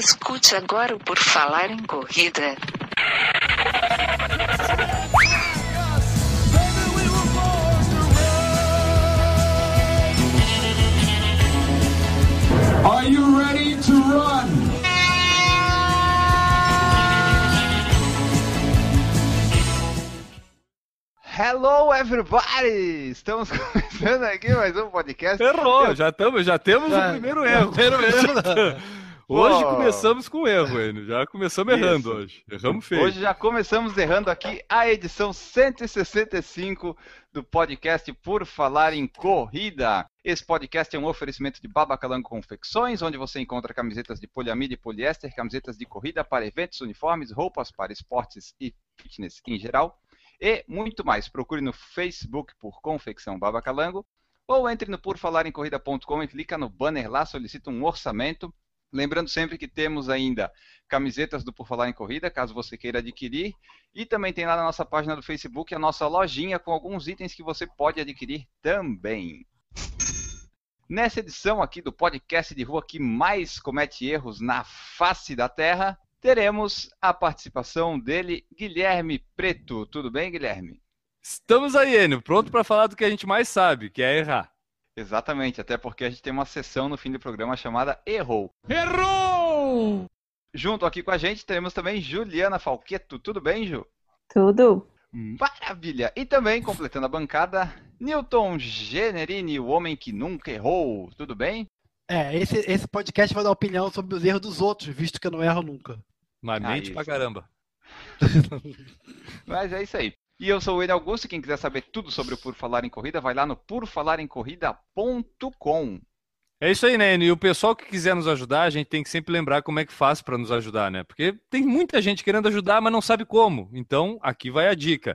Escute agora o Por Falar em Corrida. Are you ready to run? Hello everybody! Estamos começando aqui mais um podcast. Errou, já, tamo, já temos o primeiro erro. Primeiro erro. Hoje começamos com erro, Enio. Já começamos Isso. errando hoje. Erramos feio. Hoje já começamos errando aqui a edição 165 do podcast Por Falar em Corrida. Esse podcast é um oferecimento de Babacalango Confecções, onde você encontra camisetas de poliamida e poliéster, camisetas de corrida para eventos, uniformes, roupas para esportes e fitness em geral, e muito mais. Procure no Facebook por Confecção Babacalango ou entre no porfalarencorrida.com e clica no banner lá, solicita um orçamento. Lembrando sempre que temos ainda camisetas do Por Falar em Corrida, caso você queira adquirir. E também tem lá na nossa página do Facebook a nossa lojinha com alguns itens que você pode adquirir também. Nessa edição aqui do podcast de rua que mais comete erros na face da Terra, teremos a participação dele, Guilherme Preto. Tudo bem, Guilherme? Estamos aí, Enio, pronto para falar do que a gente mais sabe, que é errar. Exatamente, até porque a gente tem uma sessão no fim do programa chamada Errou. Errou! Junto aqui com a gente teremos também Juliana Falqueto. Tudo bem, Ju? Tudo. Maravilha! E também, completando a bancada, Newton Generini, o homem que nunca errou. Tudo bem? É, esse, esse podcast vai dar opinião sobre os erros dos outros, visto que eu não erro nunca. Mas Ah, mente isso. pra caramba. Mas é isso aí. E eu sou o Enio Augusto. Quem quiser saber tudo sobre o Por Falar em Corrida, vai lá no porfalaremcorrida.com. É isso aí, né? E o pessoal que quiser nos ajudar, a gente tem que sempre lembrar como é que faz para nos ajudar, né? Porque tem muita gente querendo ajudar, mas não sabe como. Então, aqui vai a dica.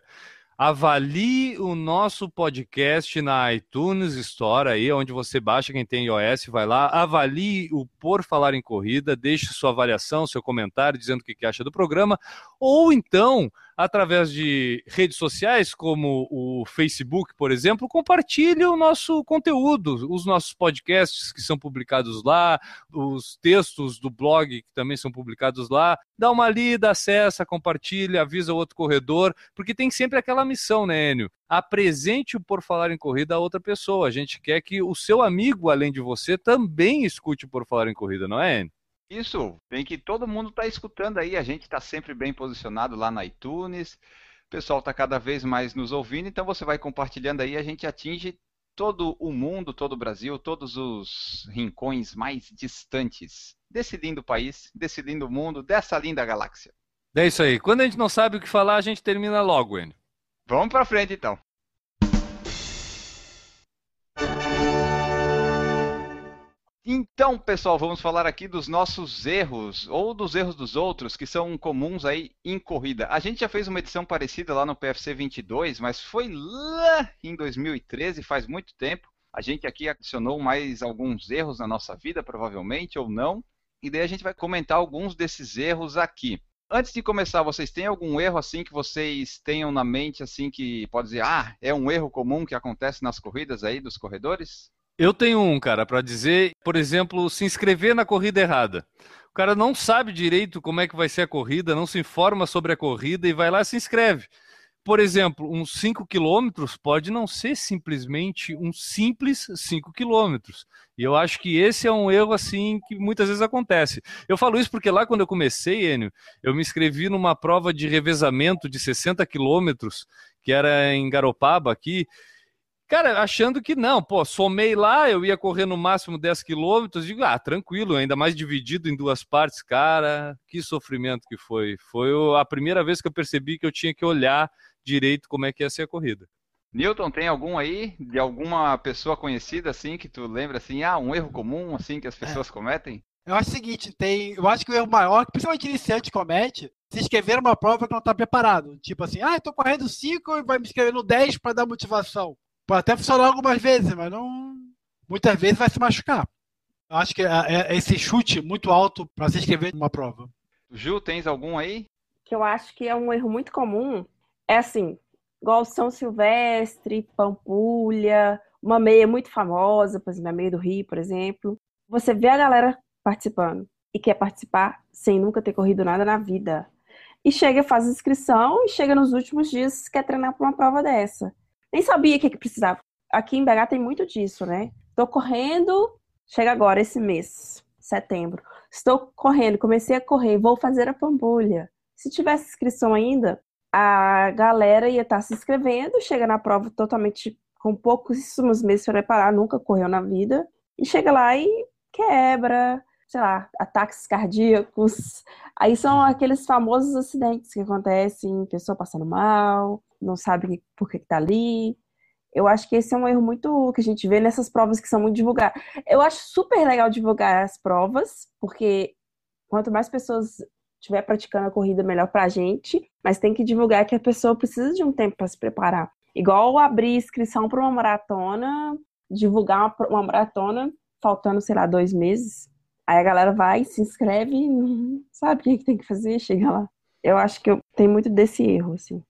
Avalie o nosso podcast na iTunes Store aí, onde você baixa quem tem iOS, vai lá, avalie o Por Falar em Corrida, deixe sua avaliação, seu comentário dizendo o que acha do programa, ou então, através de redes sociais como o Facebook, por exemplo, compartilhe o nosso conteúdo, os nossos podcasts que são publicados lá, os textos do blog que também são publicados lá. Dá uma lida, acessa, compartilha, avisa o outro corredor, porque tem sempre aquela missão, né, Enio? Apresente o Por Falar em Corrida a outra pessoa. A gente quer que o seu amigo, além de você, também escute o Por Falar em Corrida, não é, Enio? Isso, tem que todo mundo está escutando aí. A gente está sempre bem posicionado lá na iTunes. O pessoal está cada vez mais nos ouvindo, então você vai compartilhando aí. A gente atinge todo o mundo, todo o Brasil, todos os rincões mais distantes desse lindo país, desse lindo mundo, dessa linda galáxia. É isso aí. Quando a gente não sabe o que falar, a gente termina logo, Enio. Vamos para frente então. Então, pessoal, vamos falar aqui dos nossos erros ou dos erros dos outros que são comuns aí em corrida. A gente já fez uma edição parecida lá no PFC 22, mas foi lá em 2013, faz muito tempo. A gente aqui adicionou mais alguns erros na nossa vida, provavelmente ou não, e daí a gente vai comentar alguns desses erros aqui. Antes de começar, vocês têm algum erro assim que vocês tenham na mente assim que pode dizer, ah, é um erro comum que acontece nas corridas aí dos corredores? Eu tenho um, cara, para dizer, por exemplo, se inscrever na corrida errada. O cara não sabe direito como é que vai ser a corrida, não se informa sobre a corrida e vai lá e se inscreve. Por exemplo, uns 5 quilômetros pode não ser simplesmente um simples 5 quilômetros. E eu acho que esse é um erro assim que muitas vezes acontece. Eu falo isso porque lá quando eu comecei, Enio, eu me inscrevi numa prova de revezamento de 60 quilômetros, que era em Garopaba aqui, Cara, achando que não, pô, somei lá, eu ia correr no máximo 10 quilômetros, digo, ah, tranquilo, ainda mais dividido em duas partes, cara, que sofrimento que foi. Foi a primeira vez que eu percebi que eu tinha que olhar direito como é que ia ser a corrida. Newton, tem algum aí de alguma pessoa conhecida assim que tu lembra assim, ah, um erro comum assim que as pessoas cometem? Eu acho o seguinte, tem, eu acho que o erro maior, que principalmente iniciante comete, se inscrever numa prova que não está preparado. Tipo assim, ah, eu tô correndo 5 e vai me inscrever no 10 para dar motivação. Pode até funcionar algumas vezes, mas não. Muitas vezes vai se machucar. Eu acho que é, é esse chute muito alto para se inscrever numa prova. Ju, tens algum aí? Que eu acho que é um erro muito comum. É assim, igual São Silvestre, Pampulha, uma meia muito famosa, por exemplo, a meia do Rio, por exemplo. Você vê a galera participando. e quer participar sem nunca ter corrido nada na vida. E chega, faz inscrição e chega nos últimos dias quer treinar para uma prova dessa. Nem sabia o que, que precisava. Aqui em BH tem muito disso, né? Tô correndo, chega agora esse mês, setembro. Estou correndo, comecei a correr, vou fazer a Pampulha. Se tivesse inscrição ainda, a galera ia estar se inscrevendo, chega na prova totalmente com pouquíssimos meses para preparar, nunca correu na vida, e chega lá e quebra, sei lá, ataques cardíacos. Aí são aqueles famosos acidentes que acontecem, pessoa passando mal, não sabe por que, está ali. Eu acho que esse é um erro muito que a gente vê nessas provas que são muito divulgadas. Eu acho super legal divulgar as provas, porque quanto mais pessoas estiver praticando a corrida, melhor pra gente, mas tem que divulgar que a pessoa precisa de um tempo para se preparar. Igual abrir inscrição para uma maratona, divulgar uma, uma, maratona, faltando, sei lá, dois meses. Aí a galera vai, se inscreve, sabe o que, que tem que fazer, chega lá. Eu acho que eu, tem muito desse erro, assim.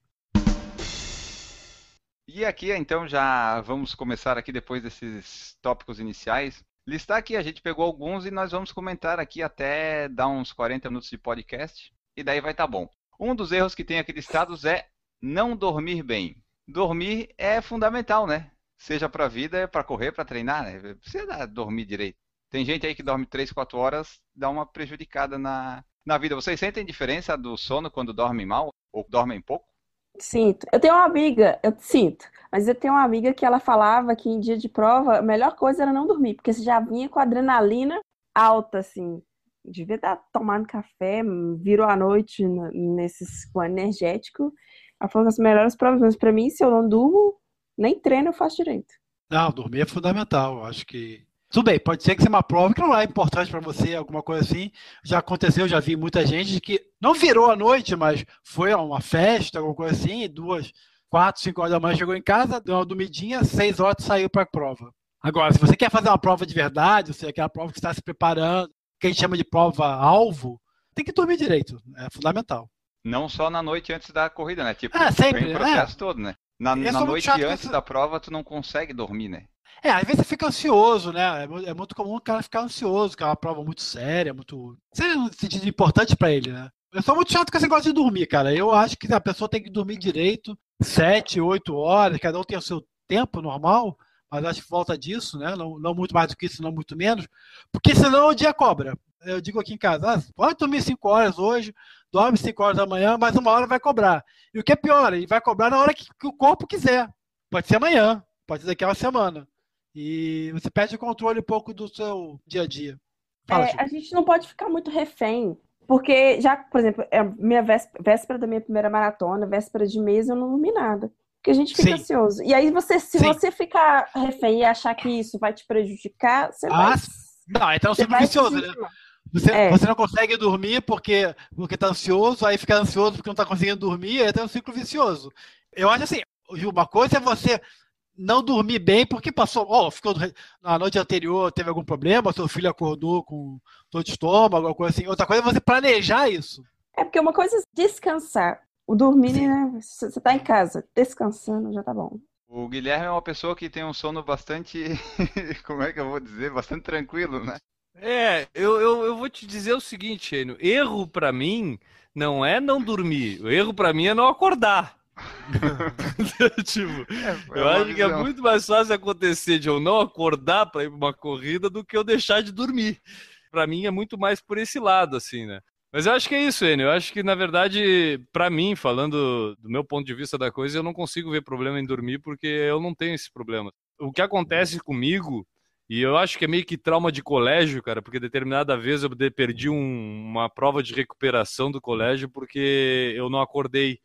E aqui, então, já vamos começar aqui depois desses tópicos iniciais listar aqui, a gente pegou alguns e nós vamos comentar aqui até dar uns 40 minutos de podcast e daí vai estar tá bom. Um dos erros que tem aqui listados é não dormir bem. Dormir é fundamental, né? Seja para vida, para correr, para treinar, né? Precisa dormir direito. Tem gente aí que dorme 3, 4 horas, dá uma prejudicada na, na vida. Vocês sentem diferença do sono quando dormem mal ou dormem pouco? Sinto. Eu tenho uma amiga, eu sinto, mas eu tenho uma amiga que ela falava que em dia de prova a melhor coisa era não dormir, porque você já vinha com a adrenalina alta, assim. Devia estar tomando café, virou a noite nesses com energético. Ela falou que as melhores provas, mas pra mim, se eu não durmo, nem treino eu faço direito. Não, dormir é fundamental. Acho que tudo bem, pode ser que seja uma prova que não é importante para você, alguma coisa assim. Já aconteceu, já vi muita gente que não virou a noite, mas foi a uma festa, alguma coisa assim, duas, quatro, cinco horas da manhã chegou em casa, deu uma dormidinha, seis horas saiu para a prova. Agora, se você quer fazer uma prova de verdade, ou seja, aquela prova que está se preparando, que a gente chama de prova-alvo, tem que dormir direito, é fundamental. Não só na noite antes da corrida, né? Tipo, é, sempre, o processo é. todo, né? Na, na noite antes da prova, tu não consegue dormir, né? É, às vezes você fica ansioso, né? É, é muito comum o cara ficar ansioso, que é uma prova muito séria, muito. Sério, no sentido importante para ele, né? Eu sou muito chato com esse negócio de dormir, cara. Eu acho que a pessoa tem que dormir direito, sete, oito horas, cada um tem o seu tempo normal, mas acho que falta disso, né? Não, não muito mais do que isso, não muito menos, porque senão o dia cobra. Eu digo aqui em casa, ah, pode dormir cinco horas hoje, dorme cinco horas da manhã, mas uma hora vai cobrar. E o que é pior, ele vai cobrar na hora que, que o corpo quiser. Pode ser amanhã, pode ser daqui a uma semana. E você perde o controle um pouco do seu dia a dia. Fala, é, a gente não pode ficar muito refém. Porque já, por exemplo, é minha véspera da minha primeira maratona, véspera de mês, eu não dormi nada. Porque a gente fica Sim. ansioso. E aí, você, se Sim. você ficar refém e achar que isso vai te prejudicar, você ah, vai. Não, então é um ciclo vicioso, né? Você, é. você não consegue dormir porque, porque tá ansioso, aí fica ansioso porque não tá conseguindo dormir, aí tem um ciclo vicioso. Eu acho assim, uma coisa é você não dormir bem porque passou, ó, oh, ficou na noite anterior, teve algum problema, seu filho acordou com dor de estômago, alguma coisa assim. Outra coisa é você planejar isso. É porque uma coisa é descansar. O dormir, Sim. né? Você tá em casa, descansando, já tá bom. O Guilherme é uma pessoa que tem um sono bastante, como é que eu vou dizer, bastante tranquilo, né? É, eu, eu, eu vou te dizer o seguinte, Enio, erro para mim não é não dormir, o erro para mim é não acordar. tipo, é, eu acho visão. que é muito mais fácil acontecer de eu não acordar para ir para uma corrida do que eu deixar de dormir. Para mim é muito mais por esse lado, assim, né? Mas eu acho que é isso, Enio. Eu acho que, na verdade, para mim, falando do meu ponto de vista da coisa, eu não consigo ver problema em dormir porque eu não tenho esse problema. O que acontece comigo, e eu acho que é meio que trauma de colégio, cara, porque determinada vez eu perdi um, uma prova de recuperação do colégio porque eu não acordei.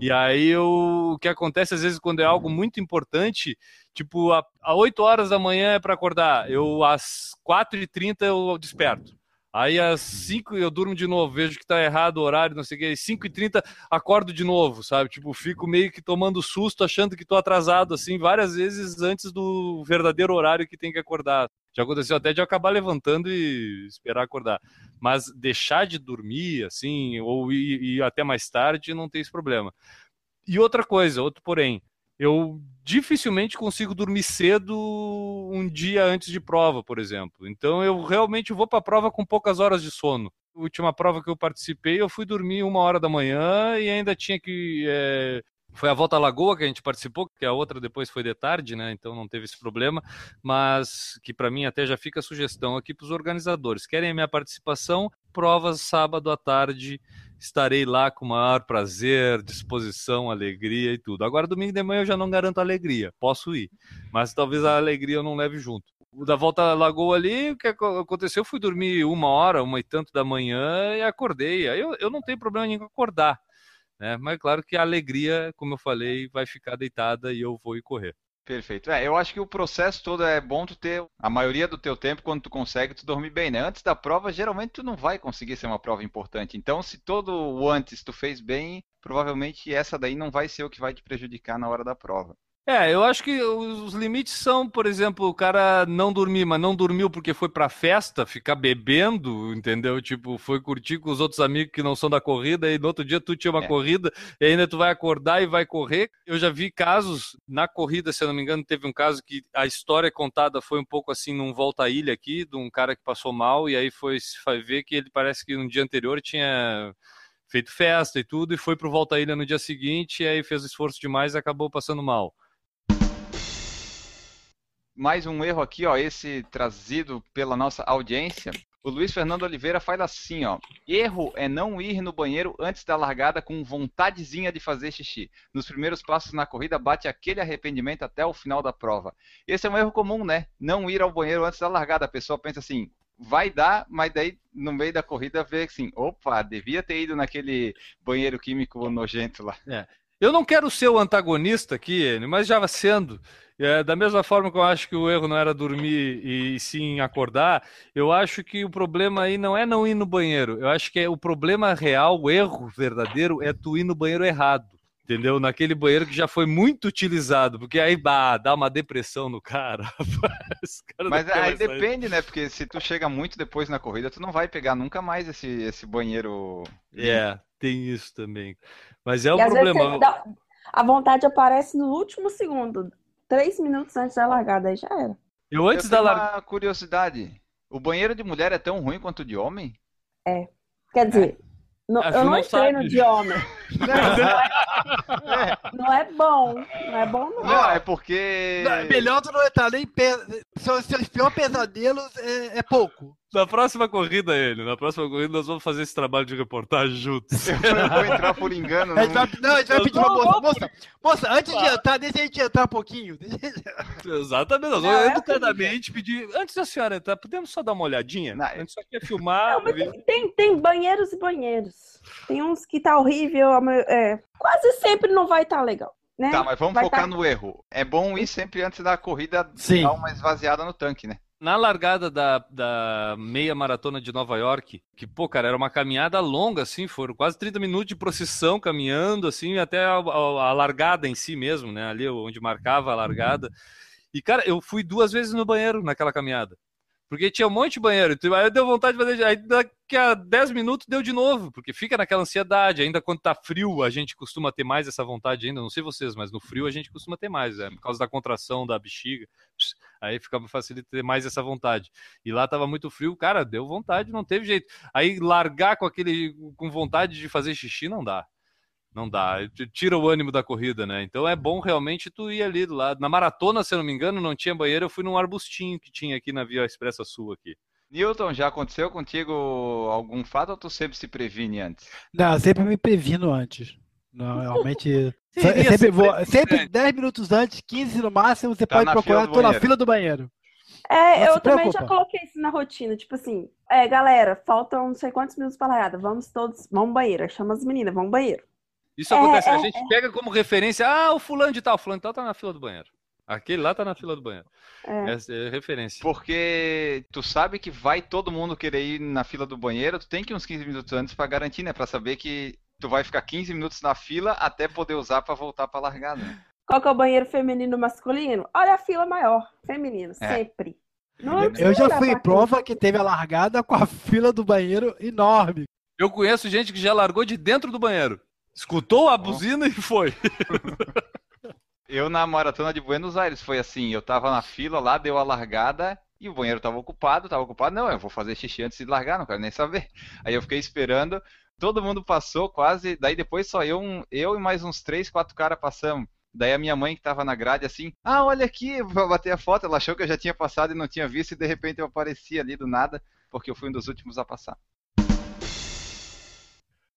E aí eu, o que acontece às vezes quando é algo muito importante, tipo, a 8 horas da manhã é para acordar, eu às 4h30 eu desperto. Aí às 5 eu durmo de novo, vejo que tá errado o horário, não sei o que, 5 e 30 acordo de novo, sabe? Tipo, fico meio que tomando susto, achando que tô atrasado, assim, várias vezes antes do verdadeiro horário que tem que acordar. Já aconteceu até de eu acabar levantando e esperar acordar. Mas deixar de dormir, assim, ou ir, ir até mais tarde, não tem esse problema. E outra coisa, outro porém, eu dificilmente consigo dormir cedo um dia antes de prova, por exemplo. Então eu realmente vou para a prova com poucas horas de sono. A última prova que eu participei, eu fui dormir uma hora da manhã e ainda tinha que. É... Foi a Volta à Lagoa que a gente participou, que a outra depois foi de tarde, né? Então não teve esse problema. Mas que para mim até já fica a sugestão aqui para os organizadores. Querem a minha participação? Provas sábado à tarde estarei lá com o maior prazer, disposição, alegria e tudo. Agora, domingo de manhã eu já não garanto alegria, posso ir, mas talvez a alegria eu não leve junto. Da volta à lagoa ali, o que aconteceu? Eu fui dormir uma hora, uma e tanto da manhã e acordei. Aí eu, eu não tenho problema nenhum acordar, né? Mas claro que a alegria, como eu falei, vai ficar deitada e eu vou ir correr. Perfeito. É, eu acho que o processo todo é bom tu ter a maioria do teu tempo quando tu consegue tu dormir bem, né? Antes da prova, geralmente tu não vai conseguir ser uma prova importante. Então, se todo o antes tu fez bem, provavelmente essa daí não vai ser o que vai te prejudicar na hora da prova. É, eu acho que os limites são, por exemplo, o cara não dormir, mas não dormiu porque foi pra festa, ficar bebendo, entendeu? Tipo, foi curtir com os outros amigos que não são da corrida, e no outro dia tu tinha uma é. corrida, e ainda tu vai acordar e vai correr. Eu já vi casos na corrida, se eu não me engano, teve um caso que a história contada foi um pouco assim num volta à ilha aqui, de um cara que passou mal, e aí foi ver que ele parece que no dia anterior tinha feito festa e tudo, e foi pro volta à ilha no dia seguinte, e aí fez esforço demais e acabou passando mal mais um erro aqui, ó, esse trazido pela nossa audiência. O Luiz Fernando Oliveira fala assim, ó: erro é não ir no banheiro antes da largada com vontadezinha de fazer xixi. Nos primeiros passos na corrida bate aquele arrependimento até o final da prova. Esse é um erro comum, né? Não ir ao banheiro antes da largada. A pessoa pensa assim: vai dar, mas daí no meio da corrida vê assim, opa, devia ter ido naquele banheiro químico nojento lá. É. Eu não quero ser o antagonista aqui, mas já sendo, é, da mesma forma que eu acho que o erro não era dormir e sim acordar, eu acho que o problema aí não é não ir no banheiro. Eu acho que é o problema real, o erro verdadeiro, é tu ir no banheiro errado. Entendeu? Naquele banheiro que já foi muito utilizado, porque aí bah, dá uma depressão no cara. cara Mas aí depende, né? Porque se tu chega muito depois na corrida, tu não vai pegar nunca mais esse, esse banheiro. É, tem isso também. Mas é o problema. Dá... A vontade aparece no último segundo, três minutos antes da largada, aí já era. Eu antes eu da largada. Uma curiosidade: o banheiro de mulher é tão ruim quanto o de homem? É. Quer dizer, é. Não, eu não, entrei no de homem. Não é bom. Não é bom, não. Não, é porque. Não, é melhor tu não entrar nem. Pe... Seus, seus piores pesadelos é, é pouco. Na próxima corrida, ele, na próxima corrida, nós vamos fazer esse trabalho de reportagem juntos. Eu vou entrar por engano. Não, a gente vai, não, a gente vai pedir pra moça. Moça, moça antes de entrar, deixa a gente entrar um pouquinho. Exatamente, nós vamos é educadamente pedir. Antes da senhora entrar, podemos só dar uma olhadinha? Não, a gente só quer filmar. Não, tem, tem banheiros e banheiros. Tem uns que tá horrível, é, quase sempre não vai estar tá legal. Né? Tá, mas vamos vai focar tá... no erro. É bom ir sempre antes da corrida Sim. dar uma esvaziada no tanque, né? Na largada da, da meia maratona de Nova York, que, pô, cara, era uma caminhada longa, assim, foram quase 30 minutos de procissão caminhando, assim, até a, a, a largada em si mesmo, né, ali onde marcava a largada. E, cara, eu fui duas vezes no banheiro naquela caminhada. Porque tinha um monte de banheiro. Então, aí deu vontade de fazer. Aí daqui a 10 minutos deu de novo, porque fica naquela ansiedade. Ainda quando tá frio, a gente costuma ter mais essa vontade ainda. Não sei vocês, mas no frio a gente costuma ter mais, é, por causa da contração da bexiga. Aí fica facilita ter mais essa vontade. E lá tava muito frio, cara, deu vontade, não teve jeito. Aí largar com aquele com vontade de fazer xixi não dá. Não dá, tira o ânimo da corrida, né? Então é bom realmente tu ir ali do lado. Na maratona, se eu não me engano, não tinha banheiro, eu fui num arbustinho que tinha aqui na Via Expressa Sul aqui. Newton, já aconteceu contigo algum fato ou tu sempre se previne antes? Não, eu sempre me previno antes. Não, realmente. sempre vou, sempre 10 minutos antes, 15 no máximo, você tá pode procurar, tô na fila do banheiro. É, não eu também já coloquei isso na rotina, tipo assim, é, galera, faltam não sei quantos minutos para largada, vamos todos, vamos banheiro, chama as meninas, vamos banheiro. Isso acontece, é, a gente é. pega como referência, ah, o fulano de tal, o fulano de tal tá na fila do banheiro. Aquele lá tá na fila do banheiro. É. Essa é referência. Porque tu sabe que vai todo mundo querer ir na fila do banheiro, tu tem que ir uns 15 minutos antes para garantir, né? Pra saber que tu vai ficar 15 minutos na fila até poder usar para voltar pra largada. Né? Qual que é o banheiro feminino masculino? Olha a fila maior, feminino, é. sempre. Não eu já fui em prova que teve a largada com a fila do banheiro enorme. Eu conheço gente que já largou de dentro do banheiro. Escutou a buzina e foi. Eu na maratona de Buenos Aires foi assim, eu tava na fila lá, deu a largada e o banheiro tava ocupado, tava ocupado, não, eu vou fazer xixi antes de largar, não quero nem saber. Aí eu fiquei esperando, todo mundo passou quase, daí depois só eu, um- eu e mais uns três, quatro caras passamos. Daí a minha mãe que tava na grade assim, ah, olha aqui, vou bater a foto, ela achou que eu já tinha passado e não tinha visto e de repente eu apareci ali do nada, porque eu fui um dos últimos a passar.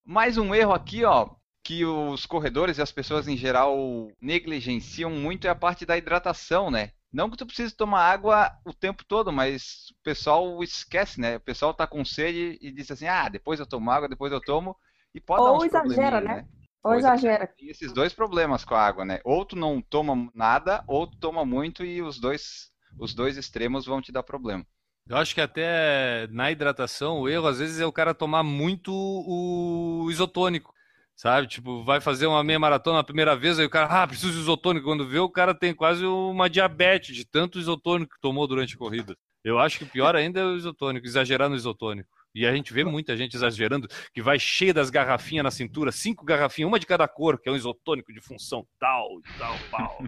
Mais um erro aqui, ó, que os corredores e as pessoas em geral negligenciam muito é a parte da hidratação, né? Não que tu precise tomar água o tempo todo, mas o pessoal esquece, né? O pessoal tá com sede e diz assim, ah, depois eu tomo água, depois eu tomo, e pode dar Ou uns exagera, né? Ou Ou exagera. Tem esses dois problemas com a água, né? Ou tu não toma nada, ou tu toma muito e os dois, os dois extremos vão te dar problema. Eu acho que até na hidratação, o erro às vezes é o cara tomar muito o isotônico, sabe? Tipo, vai fazer uma meia maratona a primeira vez, aí o cara, ah, preciso de isotônico. Quando vê, o cara tem quase uma diabetes de tanto isotônico que tomou durante a corrida. Eu acho que pior ainda é o isotônico, exagerar no isotônico. E a gente vê muita gente exagerando, que vai cheia das garrafinhas na cintura, cinco garrafinhas, uma de cada cor, que é um isotônico de função tal, tal, tal.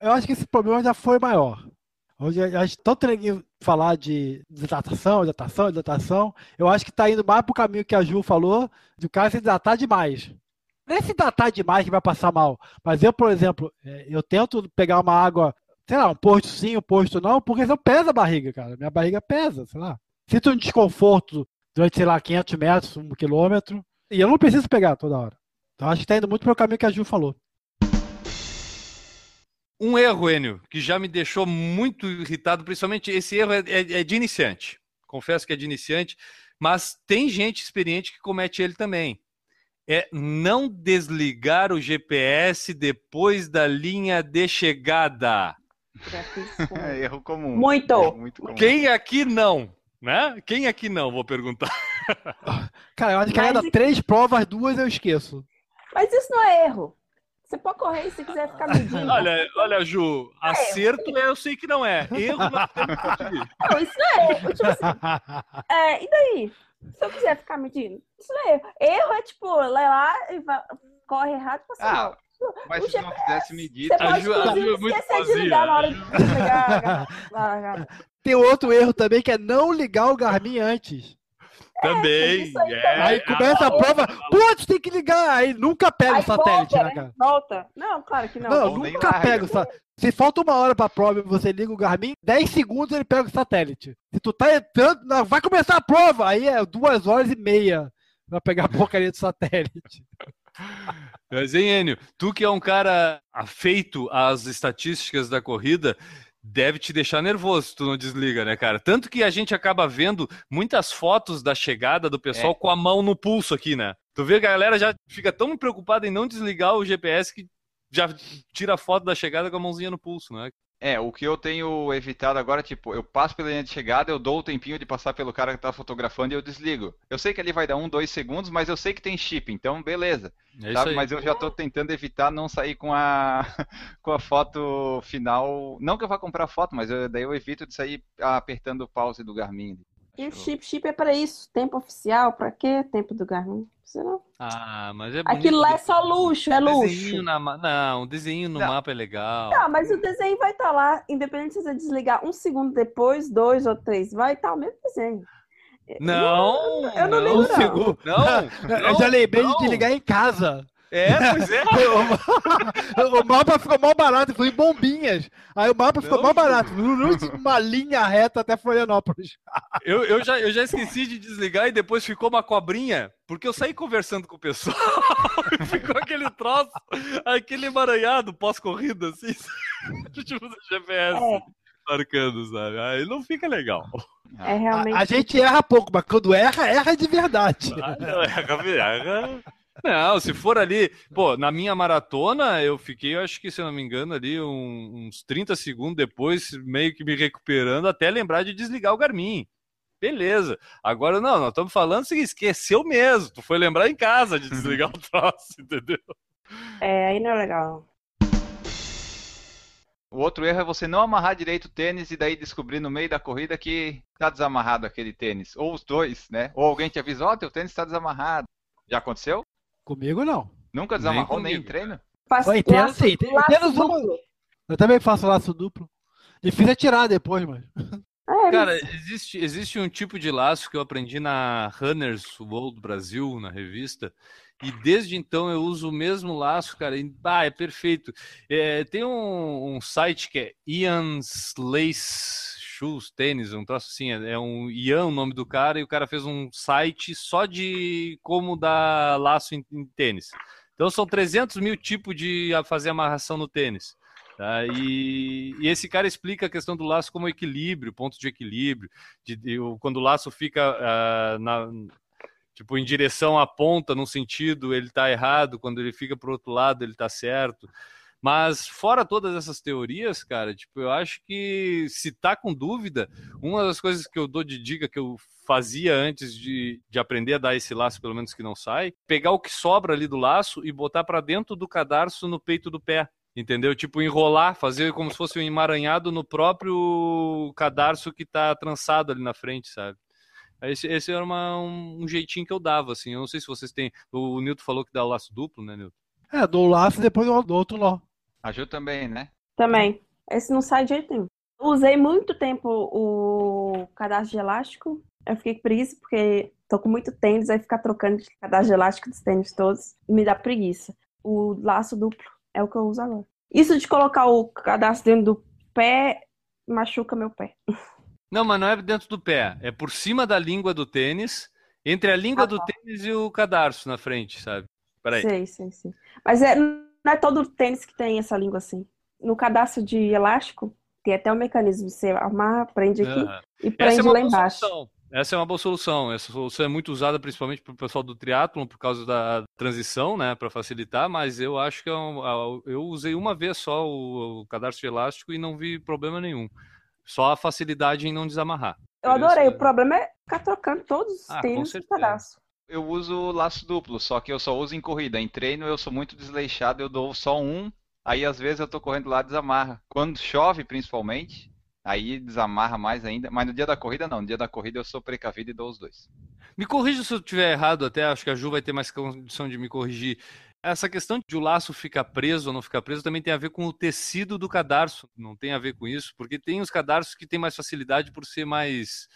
Eu acho que esse problema já foi maior. Hoje a gente tem falar de hidratação, hidratação, hidratação. Eu acho que está indo mais pro caminho que a Ju falou, de o cara se hidratar demais. Não é se hidratar demais que vai passar mal. Mas eu, por exemplo, é, eu tento pegar uma água, sei lá, um posto sim, um posto não, porque senão pesa a barriga, cara. Minha barriga pesa, sei lá. Sinto um desconforto durante, sei lá, 500 metros, um quilômetro. E eu não preciso pegar toda hora. Então acho que está indo muito pelo caminho que a Ju falou. Um erro, Enio, que já me deixou muito irritado, principalmente esse erro é, é- é de iniciante. Confesso que é de iniciante, mas tem gente experiente que comete ele também. É não desligar o GPS depois da linha de chegada. É erro comum. Muito. Erro muito comum. Quem aqui não? Né? Quem aqui não? Vou perguntar. Cara, eu acho que a cada três provas, duas eu esqueço. Mas isso não é erro. Você pode correr se quiser ficar medindo. Olha, olha, Ju, acerto eu sei que não é. Erro nós temos que. Não, isso não é erro. Tipo assim, é, e daí? Se eu quiser ficar medindo, isso não é erro. Erro é tipo, lê lá e vai- corre errado, passa Ah, mal. Mas O se não quisesse medir, Você pode, Ju- a Ju inclusive, é de ligar na hora de desligar. a- a- Tem outro erro também que é não ligar o Garmin antes. Também. isso aí é. Aí começa a prova, putz, tem que ligar. Aí nunca pega Aí o satélite, volta, né, cara? Volta. Não, claro que não. Não, nem nunca pega o satélite. Se falta uma hora pra prova e você liga o Garmin, 10 segundos ele pega o satélite. Se tu tá entrando, não, vai começar a prova. Aí é duas horas e meia pra pegar a porcaria do satélite. Mas, hein, Enio, tu que é um cara afeito às estatísticas da corrida, deve te deixar nervoso se tu não desliga, né, cara? Tanto que a gente acaba vendo muitas fotos da chegada do pessoal É. com a mão no pulso aqui, né? Tu vê que a galera já fica tão preocupada em não desligar o GPS que já tira a foto da chegada com a mãozinha no pulso, né? É, o que eu tenho evitado agora, tipo, eu passo pela linha de chegada, eu dou o tempinho de passar pelo cara que tá fotografando e eu desligo. Eu sei que ali vai dar um, dois segundos, mas eu sei que tem chip, então beleza. É sabe? Mas eu já tô tentando evitar não sair com a, com a foto final. Não que eu vá comprar foto, mas eu- daí eu evito de sair apertando o pause do Garmin. E o chip, chip é pra isso. Tempo oficial, pra quê? Tempo do Garmin. Você não. Ah, mas é bonito. Aquilo lá é só luxo, é Desenho luxo. na ma- Não, desenho no Não. mapa é legal. Tá, mas o desenho vai estar lá, independente se você desligar um segundo depois, dois ou três, vai estar o mesmo desenho. Não, eu não não, ligo, não. Segundo. Não, eu já lembrei não. de ligar em casa. É, pois é. o mapa ficou mal barato, foi em bombinhas. Aí o mapa ficou mal barato. Uma linha reta até Florianópolis. Eu, eu, já, eu já esqueci de desligar e depois ficou uma cobrinha, porque eu saí conversando com o pessoal e ficou aquele troço, aquele emaranhado pós-corrida, assim, tipo do GPS É. marcando, sabe? Aí não fica legal. É A, realmente. a gente erra pouco, mas quando erra, erra de verdade. Ah, não, erra, erra. Não, se for ali, pô, na minha maratona eu fiquei, eu acho que se eu não me engano, ali um- uns 30 segundos depois, meio que me recuperando até lembrar de desligar o Garmin. Beleza. Agora não, nós estamos falando assim, esqueceu mesmo. Tu foi lembrar em casa de desligar o troço, entendeu? É, aí não é legal. O outro erro é você não amarrar direito o tênis e daí descobrir no meio da corrida que tá desamarrado aquele tênis. Ou os dois, né? Ou alguém te avisa, ó, teu tênis tá desamarrado. Já aconteceu? Comigo não. Nunca Nem desamarrou nem, em comigo. treino? Faço Eu entendo, laço- sim, tem- laço uma- duplo. Eu também faço laço duplo. Difícil é tirar depois, mas. É, Cara, existe, existe um tipo de laço que eu aprendi na Runners World Brasil, na revista, e desde então eu uso o mesmo laço, cara, e, ah, é perfeito. É, tem um, um site que é Ian's Lace Shoes, tênis, um troço assim, é, é um Ian o nome do cara, e o cara fez um site só de como dar laço em, em tênis. Então são 300 mil tipos de fazer amarração no tênis. Tá? E, e esse cara explica a questão do laço como equilíbrio, ponto de equilíbrio, de, de- quando o laço fica ah, na, tipo em direção à ponta, num sentido, ele está errado, quando ele fica para o outro lado, ele está certo. Mas fora todas essas teorias, cara, tipo, eu acho que se tá com dúvida, uma das coisas que eu dou de dica que eu fazia antes de, de aprender a dar esse laço, pelo menos que não sai, pegar o que sobra ali do laço e botar para dentro do cadarço no peito do pé. Entendeu? Tipo, enrolar, fazer como se fosse um emaranhado no próprio cadarço que tá trançado ali na frente, sabe? Esse, esse era uma- um, um jeitinho que eu dava, assim. Eu não sei se vocês têm. O Nilton falou que dá o laço duplo, né, Nilton? É, dou o laço e depois dou outro nó. A Ju também, né? Também. Esse não sai de jeito nenhum. Usei muito tempo o cadastro de elástico. Eu fiquei preguiça porque tô com muito tênis, aí ficar trocando de cadastro de elástico dos tênis todos me dá preguiça. O laço duplo é o que eu uso agora. Isso de colocar o cadastro dentro do pé machuca meu pé. Não, mas não é dentro do pé. É por cima da língua do tênis, entre a língua Ah, do tá. tênis e o cadarço na frente, sabe? Peraí. Sei, sei, sei. Mas é, não é todo tênis que tem essa língua assim. No cadastro de elástico, tem até um mecanismo. Você amarra, prende aqui Aham. e Essa prende é uma lá boa embaixo. solução. Essa é uma boa solução. Essa solução é muito usada principalmente para o pessoal do triatlon por causa da transição, né, para facilitar. Mas eu acho que é um- eu usei uma vez só o, o cadarço de elástico e não vi problema nenhum. Só a facilidade em não desamarrar. Eu adorei. Essa- O problema é ficar trocando todos os Ah, tênis certeza. cadastro. Eu uso laço duplo, só que eu só uso em corrida. Em treino eu sou muito desleixado, eu dou só um. Aí às vezes eu tô correndo lá desamarra. Quando chove, principalmente, aí desamarra mais ainda. Mas no dia da corrida não. No dia da corrida eu sou precavido e dou os dois. Me corrija se eu estiver errado, até acho que a Ju vai ter mais condição de me corrigir. Essa questão de o laço ficar preso ou não ficar preso também tem a ver com o tecido do cadarço, não tem a ver com isso, porque tem os cadarços que têm mais facilidade por ser mais.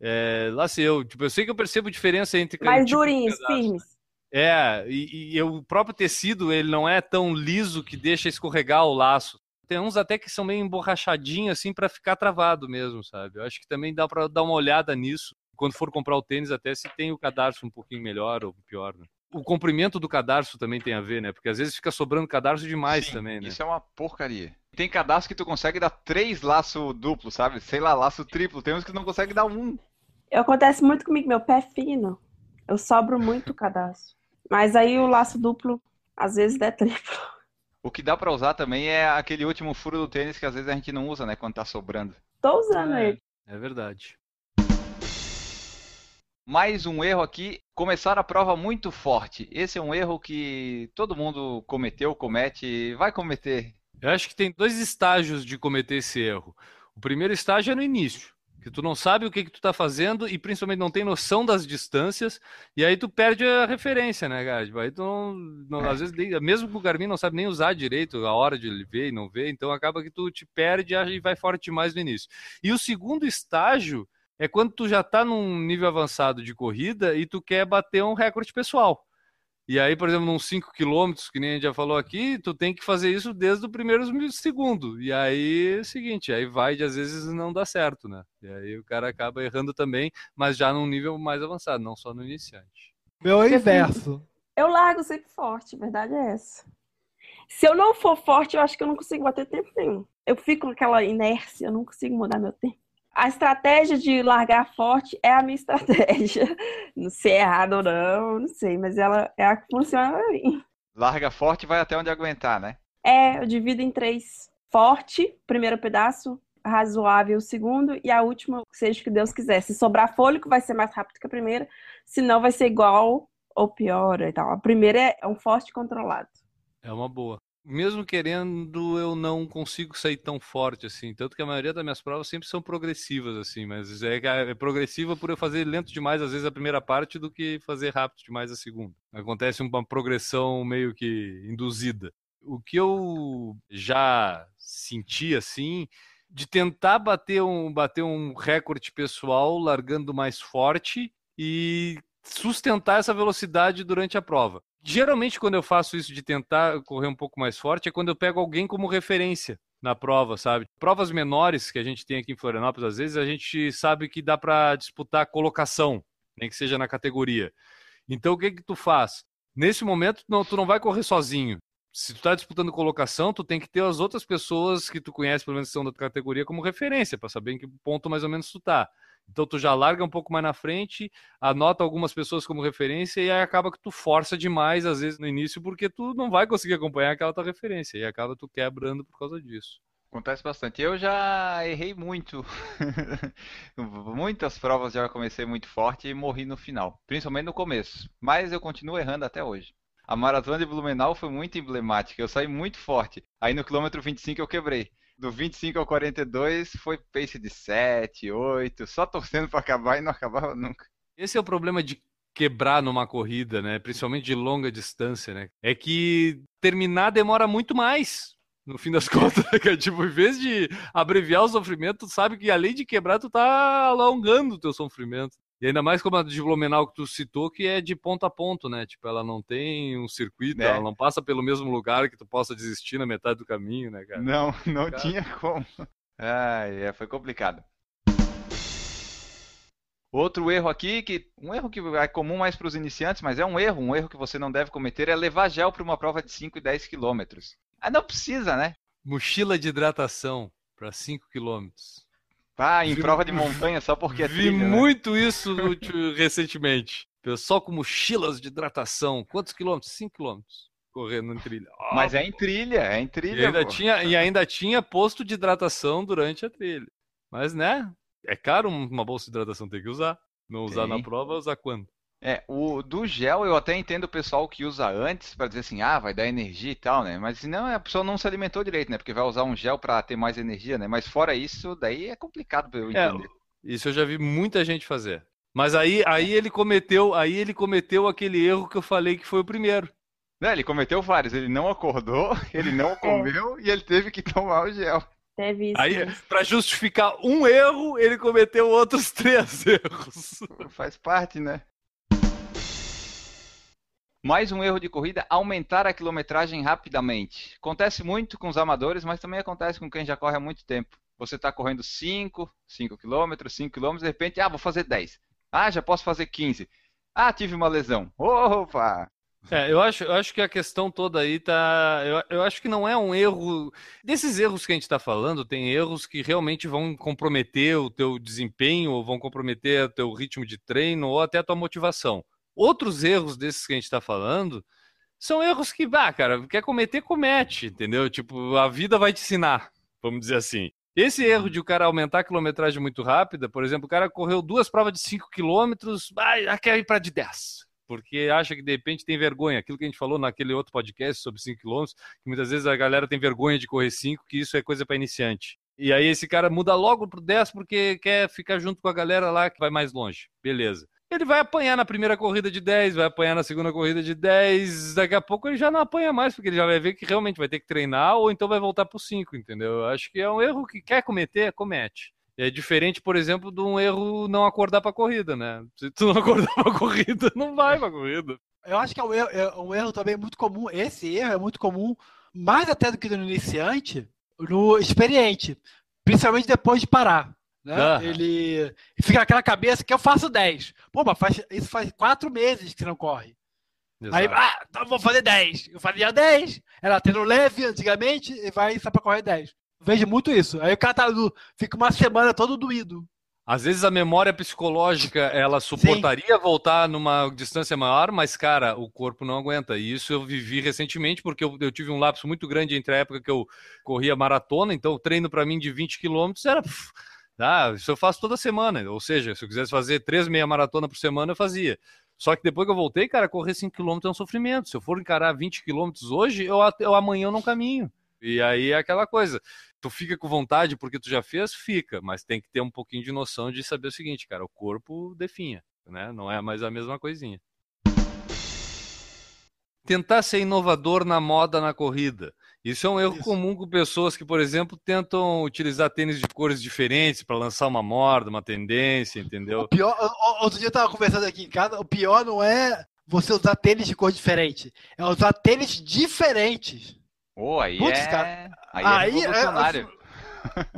É, lá sei eu, tipo, eu sei que eu percebo diferença entre Mais tipo durinhos, cadarço. firmes. É, e, e o próprio tecido ele não é tão liso que deixa escorregar o laço. Tem uns até que são meio emborrachadinhos assim para ficar travado mesmo, sabe? Eu acho que também dá para dar uma olhada nisso quando for comprar o tênis, até se tem o cadarço um pouquinho melhor ou pior. Né? O comprimento do cadarço também tem a ver, né? Porque às vezes fica sobrando cadarço demais Sim, também, né? Isso é uma porcaria. Tem cadastro que tu consegue dar três laço duplo, sabe? Sei lá, laço triplo. Tem uns que não consegue dar um. Acontece muito comigo, meu pé é fino. Eu sobro muito o cadastro. Mas aí o laço duplo, às vezes, é triplo. O que dá pra usar também é aquele último furo do tênis que às vezes a gente não usa, né? Quando tá sobrando. Tô usando É, ele. é verdade. Mais um erro aqui, começar a prova muito forte. Esse é um erro que todo mundo cometeu, comete e vai cometer. Eu acho que tem dois estágios de cometer esse erro. O primeiro estágio é no início, que tu não sabe o que que tu tá fazendo e principalmente não tem noção das distâncias, e aí tu perde a referência, né, cara? Tipo, Aí tu não, não- É. às vezes, mesmo que o Garmin não sabe nem usar direito a hora de ver e não ver, então acaba que tu te perde e vai forte demais no início. E o segundo estágio é quando tu já tá num nível avançado de corrida e tu quer bater um recorde pessoal. E aí, por exemplo, nos 5 quilômetros, que nem a gente já falou aqui, tu tem que fazer isso desde o primeiro segundo. E aí é o seguinte, aí vai de às vezes não dá certo, né? E aí o cara acaba errando também, mas já num nível mais avançado, não só no iniciante. Meu é inverso. Eu largo sempre forte, a verdade é essa. Se eu não for forte, eu acho que eu não consigo bater tempo nenhum. Eu fico com aquela inércia, eu não consigo mudar meu tempo. A estratégia de largar forte é a minha estratégia. Não sei é errado ou não, não sei, mas ela é a que funciona pra mim. Larga forte e vai até onde aguentar, né? É, eu divido em três. Forte, primeiro pedaço, razoável o segundo, e a última, seja o que Deus quiser. Se sobrar fôlego, vai ser mais rápido que a primeira, se não, vai ser igual ou pior e tal. A primeira é um forte controlado. É uma boa. Mesmo querendo, eu não consigo sair tão forte assim. Tanto que a maioria das minhas provas sempre são progressivas, assim. Mas é, é progressiva por eu fazer lento demais, às vezes, a primeira parte, do que fazer rápido demais a segunda. Acontece uma progressão meio que induzida. O que eu já senti assim, de tentar bater um, bater um recorde pessoal largando mais forte e sustentar essa velocidade durante a prova. Geralmente, quando eu faço isso de tentar correr um pouco mais forte, é quando eu pego alguém como referência na prova, sabe? Provas menores que a gente tem aqui em Florianópolis, às vezes a gente sabe que dá para disputar colocação, nem que seja na categoria. Então, o que que tu faz? Nesse momento, não, tu não vai correr sozinho. Se tu tá disputando colocação, tu tem que ter as outras pessoas que tu conhece, pelo menos que são da categoria, como referência, para saber em que ponto mais ou menos tu tá. Então tu já larga um pouco mais na frente, anota algumas pessoas como referência e aí acaba que tu força demais às vezes no início porque tu não vai conseguir acompanhar aquela tua referência e acaba tu quebrando por causa disso. Acontece bastante. Eu já errei muito. Muitas provas já comecei muito forte e morri no final, principalmente no começo. Mas eu continuo errando até hoje. A maratona de Blumenau foi muito emblemática. Eu saí muito forte. Aí no quilômetro 25 eu quebrei do 25 ao 42 foi pace de 7, 8, só torcendo para acabar e não acabava nunca. Esse é o problema de quebrar numa corrida, né? Principalmente de longa distância, né? É que terminar demora muito mais. No fim das contas, né? tipo, em vez de abreviar o sofrimento, tu sabe que além de quebrar, tu tá alongando o teu sofrimento. E ainda mais como a de Blumenau que tu citou, que é de ponto a ponto, né? Tipo, ela não tem um circuito, é. ela não passa pelo mesmo lugar que tu possa desistir na metade do caminho, né, cara? Não, não cara... tinha como. Ah, é, foi complicado. Outro erro aqui, que um erro que é comum mais para os iniciantes, mas é um erro, um erro que você não deve cometer, é levar gel para uma prova de 5 e 10 quilômetros. Ah, não precisa, né? Mochila de hidratação para 5 quilômetros. Ah, em vi, prova de montanha só porque é Vi trilha, né? muito né? isso recentemente. Pessoal com mochilas de hidratação. Quantos quilômetros? 5 quilômetros. Correndo em trilha. Oh, Mas é em trilha, é em trilha. E ainda, tinha, e ainda tinha posto de hidratação durante a trilha. Mas, né? É caro uma bolsa de hidratação, tem que usar. Não usar tem. na prova, usar quando? É, o do gel eu até entendo o pessoal que usa antes para dizer assim, ah, vai dar energia e tal, né? Mas não, a pessoa não se alimentou direito, né? Porque vai usar um gel para ter mais energia, né? Mas fora isso, daí é complicado para eu é, entender. É, isso eu já vi muita gente fazer. Mas aí, aí ele cometeu, aí ele cometeu aquele erro que eu falei que foi o primeiro. Não, ele cometeu vários. Ele não acordou, ele não comeu é. e ele teve que tomar o gel. Teve isso. Aí, para justificar um erro, ele cometeu outros três erros. Faz parte, né? Mais um erro de corrida, aumentar a quilometragem rapidamente. Acontece muito com os amadores, mas também acontece com quem já corre há muito tempo. Você está correndo 5, 5 km, 5 km, de repente, ah, vou fazer 10. Ah, já posso fazer 15. Ah, tive uma lesão. Opa! É, eu acho, eu acho que a questão toda aí tá. Eu, eu acho que não é um erro. Desses erros que a gente está falando, tem erros que realmente vão comprometer o teu desempenho, ou vão comprometer o teu ritmo de treino, ou até a tua motivação. Outros erros desses que a gente está falando são erros que, ah, cara, quer cometer, comete, entendeu? Tipo, a vida vai te ensinar, vamos dizer assim. Esse erro de o cara aumentar a quilometragem muito rápida, por exemplo, o cara correu duas provas de 5 quilômetros, ah, quer ir para de 10 porque acha que de repente tem vergonha. Aquilo que a gente falou naquele outro podcast sobre 5 km, que muitas vezes a galera tem vergonha de correr 5, que isso é coisa para iniciante. E aí esse cara muda logo pro 10 porque quer ficar junto com a galera lá que vai mais longe. Beleza ele vai apanhar na primeira corrida de 10, vai apanhar na segunda corrida de 10, daqui a pouco ele já não apanha mais, porque ele já vai ver que realmente vai ter que treinar ou então vai voltar para o 5, entendeu? Acho que é um erro que quer cometer, comete. É diferente, por exemplo, de um erro não acordar para a corrida, né? Se tu não acordar para a corrida, não vai para a corrida. Eu acho que é um, erro, é um erro também muito comum, esse erro é muito comum, mais até do que no iniciante, no experiente, principalmente depois de parar. Né? Ele fica naquela cabeça que eu faço 10. Pô, mas faz, isso faz quatro meses que não corre. Exato. Aí, ah, então vou fazer 10. Eu fazia 10, era tendo leve antigamente, e vai só pra correr 10. Vejo muito isso. Aí o cara tá, fica uma semana todo doído. Às vezes a memória psicológica ela suportaria Sim. voltar numa distância maior, mas cara, o corpo não aguenta. E isso eu vivi recentemente porque eu, eu tive um lapso muito grande entre a época que eu corria maratona, então o treino para mim de 20 quilômetros era pff, ah, isso eu faço toda semana. Ou seja, se eu quisesse fazer três meia maratona por semana, eu fazia. Só que depois que eu voltei, cara, correr 5 km é um sofrimento. Se eu for encarar 20 km hoje, eu, eu amanhã eu não caminho. E aí é aquela coisa. Tu fica com vontade porque tu já fez? Fica. Mas tem que ter um pouquinho de noção de saber o seguinte, cara, o corpo definha, né? Não é mais a mesma coisinha. tentar ser inovador na moda na corrida. Isso é um erro Isso. comum com pessoas que, por exemplo, tentam utilizar tênis de cores diferentes para lançar uma moda, uma tendência, entendeu? O pior, outro dia eu tava conversando aqui em casa, o pior não é você usar tênis de cor diferente, é usar tênis diferentes. Pô, aí Putz, é. cara. Aí, Aí é é- revolucionário.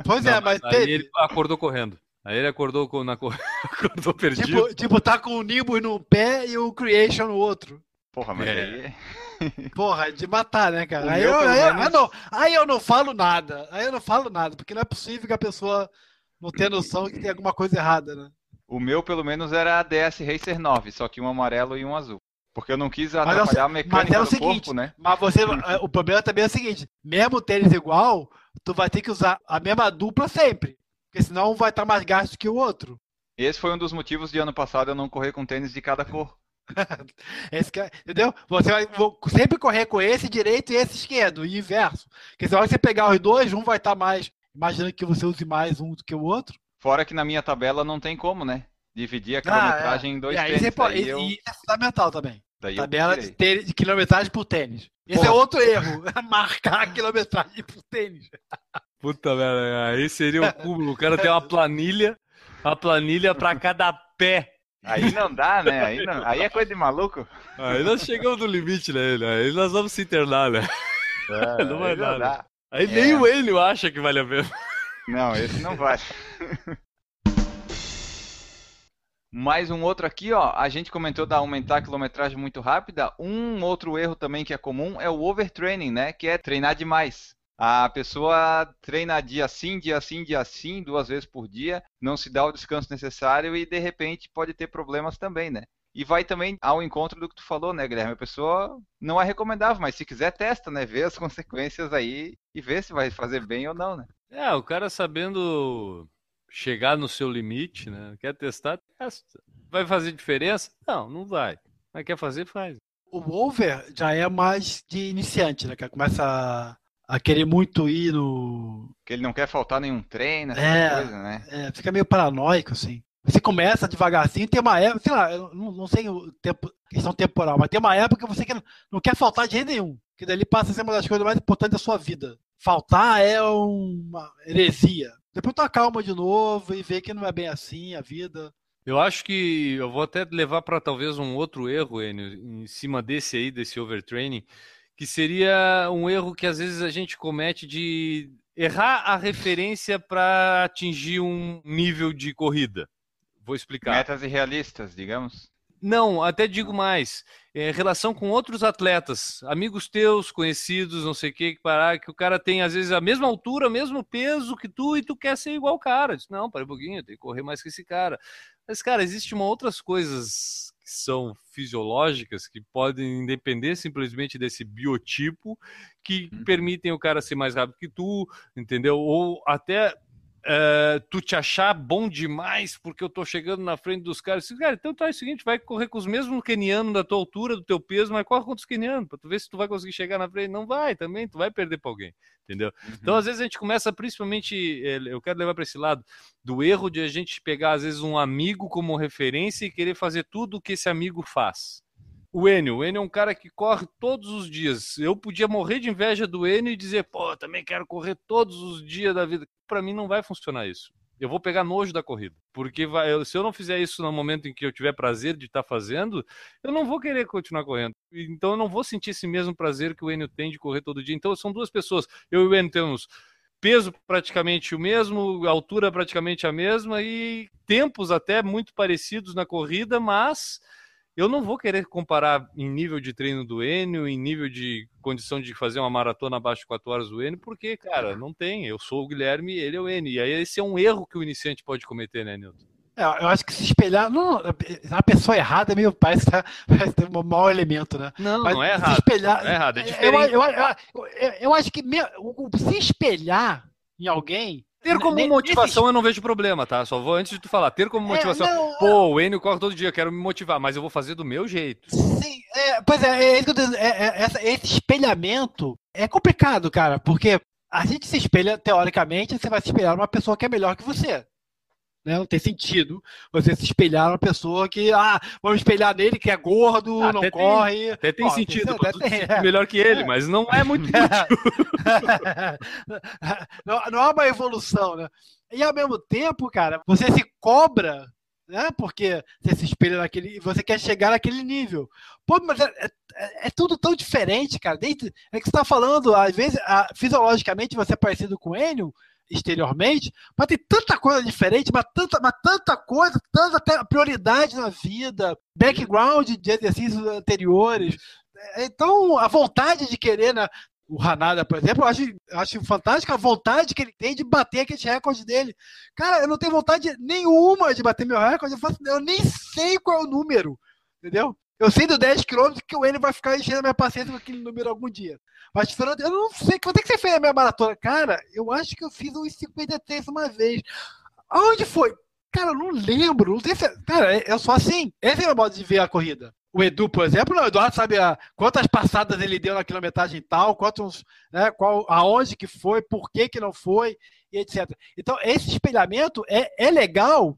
Pois Não, é, mas aí teve- ele acordou correndo. Aí ele acordou com, na, cor- acordou perdido. tipo, tipo, tá com o Nimbus num pé e o Creation no outro. Porra, mas É. aí. Porra, de matar, né, O cara? Aí meu, eu, aí, eu- menos- aí não, aí eu não falo nada. Aí eu não falo nada, porque não é possível que a pessoa não tenha noção que tem alguma coisa errada, né? O meu, pelo menos, era a DS Racer 9, só que um amarelo e um azul. Porque eu não quis Mas é o atrapalhar a se- mecânica mas é o do seguinte, corpo, né? Mas você, é, o problema também é o seguinte: mesmo tênis igual, tu vai ter que usar a mesma dupla sempre. Porque senão um vai estar mais gasto que o outro. Esse foi um dos motivos de ano passado eu não correr com tênis de cada cor. Esse que é- entendeu? Você vai vou sempre correr com esse direito e esse esquerdo, e inverso. Porque se você pegar os dois, um vai estar mais. Imagina que você use mais um do que o outro. Fora que na minha tabela não tem como, né? Dividir a Ah, quilometragem em dois e tênis. você pode- daí e- eu, e isso é fundamental também. daí Tabela de, tênis- de quilometragem por tênis. Esse Porra. é outro erro. Marcar a quilometragem por tênis. Puta merda, aí seria o cúmulo. O cara tem uma planilha, uma planilha para cada pé. Aí não dá, né? Aí, não... aí é coisa de maluco. Aí nós chegamos no limite, né? Aí nós vamos se internar, né? É, Não vai dar, né? dá. Aí É. nem o Enio acha que vale a pena. Não, esse não vai. Mais um outro aqui, ó. A gente comentou da aumentar a quilometragem muito rápida. Um outro erro também que é comum é o overtraining, né? Que é treinar demais. A pessoa treina dia sim, dia sim, dia sim, duas vezes por dia, não se dá o descanso necessário e de repente pode ter problemas também, né? E vai também ao encontro do que tu falou, né, Guilherme? A pessoa não é recomendável, mas se quiser testa, né? Vê as consequências aí e vê se vai fazer bem ou não, né? É, o cara sabendo chegar no seu limite, né? Quer testar, testa. Vai fazer diferença? Não, não vai. Mas quer fazer, faz. O over já é mais de iniciante, né? Que começa a, querer muito ir no. Que ele não quer faltar nenhum treino, essa É. coisa, né? É, fica meio paranoico, assim. Você começa devagarzinho, tem uma época, sei lá, eu não, não sei o tempo, questão temporal, mas tem uma época que você quer, não quer faltar de jeito nenhum. Que dali passa a ser uma das coisas mais importantes da sua vida. Faltar é uma heresia. Depois tu acalma de novo e vê que não é bem assim a vida. Eu acho que eu vou até levar para talvez um outro erro, Enio, em cima desse aí, desse overtraining, que seria um erro que às vezes a gente comete de errar a referência para atingir um nível de corrida. Vou explicar. Metas irrealistas, digamos. Não, até digo mais. É, relação com outros atletas, amigos teus, conhecidos, não sei o que, que parar, que o cara tem às vezes a mesma altura, o mesmo peso que tu e tu quer ser igual o cara. Diz, não, para um pouquinho, eu tenho que correr mais que esse cara. Mas, cara, existem uma outras coisas que são fisiológicas que podem depender simplesmente desse biotipo que Uhum. permitem o cara ser mais rápido que tu, entendeu? Ou até é, tu te achar bom demais porque eu tô chegando na frente dos caras. Cara, então tá é o seguinte, vai correr com os mesmos kenianos da tua altura, do teu peso, mas corre contra os kenianos, pra tu ver se tu vai conseguir chegar na frente. Não vai também, tu vai perder pra alguém, entendeu? Então, às vezes a gente começa principalmente, eh, eu quero levar para esse lado, do erro de a gente pegar, às vezes, um amigo como referência e querer fazer tudo o que esse amigo faz. O Enio, o Enio é um cara que corre todos os dias. Eu podia morrer de inveja do Enio e dizer, pô, também quero correr todos os dias da vida. Para mim não vai funcionar isso. Eu vou pegar nojo da corrida. Porque vai, se eu não fizer isso no momento em que eu tiver prazer de estar fazendo, eu não vou querer continuar correndo. Então eu não vou sentir esse mesmo prazer que o Enio tem de correr todo dia. Então são duas pessoas. Eu e o Enio temos peso praticamente o mesmo, altura praticamente a mesma e tempos até muito parecidos na corrida, mas eu não vou querer comparar em nível de treino do Enio, em nível de condição de fazer uma maratona abaixo de 4 horas do Enio, porque, cara, não tem. Eu sou o Guilherme e ele é o Enio. E aí esse é um erro que o iniciante pode cometer, né, Nilton? É, eu acho que se espelhar. Não, a pessoa errada é meio parece, tá, parece ter um mau elemento, né? Não, Mas não é se errado. espelhar. Não é errado, é diferente. eu, eu, eu, eu acho que me- se espelhar em alguém. Ter como ne- motivação eu não vejo problema, tá? Só vou antes de tu falar. Ter como nesse- motivação. É, não, Pô, o Enio corre todo dia, quero me motivar, mas eu vou fazer do meu jeito. Sim, é, pois é, é é- é- esse espelhamento é complicado, cara, porque a gente se espelha, teoricamente, você vai se espelhar numa pessoa que é melhor que você. Né? Não tem sentido você se espelhar numa pessoa que, ah, vamos espelhar nele que é gordo, Ah, não até tem- corre. Até tem Pô, sentido, até tem, é. melhor que ele, É. mas não é muito não, não é uma evolução, né? E ao mesmo tempo, cara, você se cobra, né? Porque você se espelha naquele. Você quer chegar naquele nível. Pô, mas é, é- é tudo tão diferente, cara. Desde, é que você tá falando, às vezes, a- fisiologicamente você é parecido com o Enio, exteriormente, mas tem tanta coisa diferente, mas tanta, mas tanta coisa, tanta prioridade na vida, background de exercícios anteriores. É, Então, a vontade de querer, né? O Hanada, por exemplo, eu acho, acho fantástico a vontade que ele tem de bater aqueles recordes dele. Cara, eu não tenho vontade nenhuma de bater meu recorde, eu, faço, eu nem sei qual é o número, entendeu? Eu sei do 10 km que o N vai ficar enchendo a minha paciência com aquele número algum dia. Mas, Fernando, eu não sei quanto é que você fez a minha maratona. Cara, eu acho que eu fiz um 53 uma vez. Aonde foi? Cara, eu não lembro. Não sei se... Cara, eu sou assim. Esse é o meu modo de ver a corrida. O Edu, por exemplo, não, o Eduardo sabe a, quantas passadas ele deu na quilometragem tal, quantos, né, qual, aonde que foi, por que que não foi, e etc. Então, esse espelhamento é, é legal,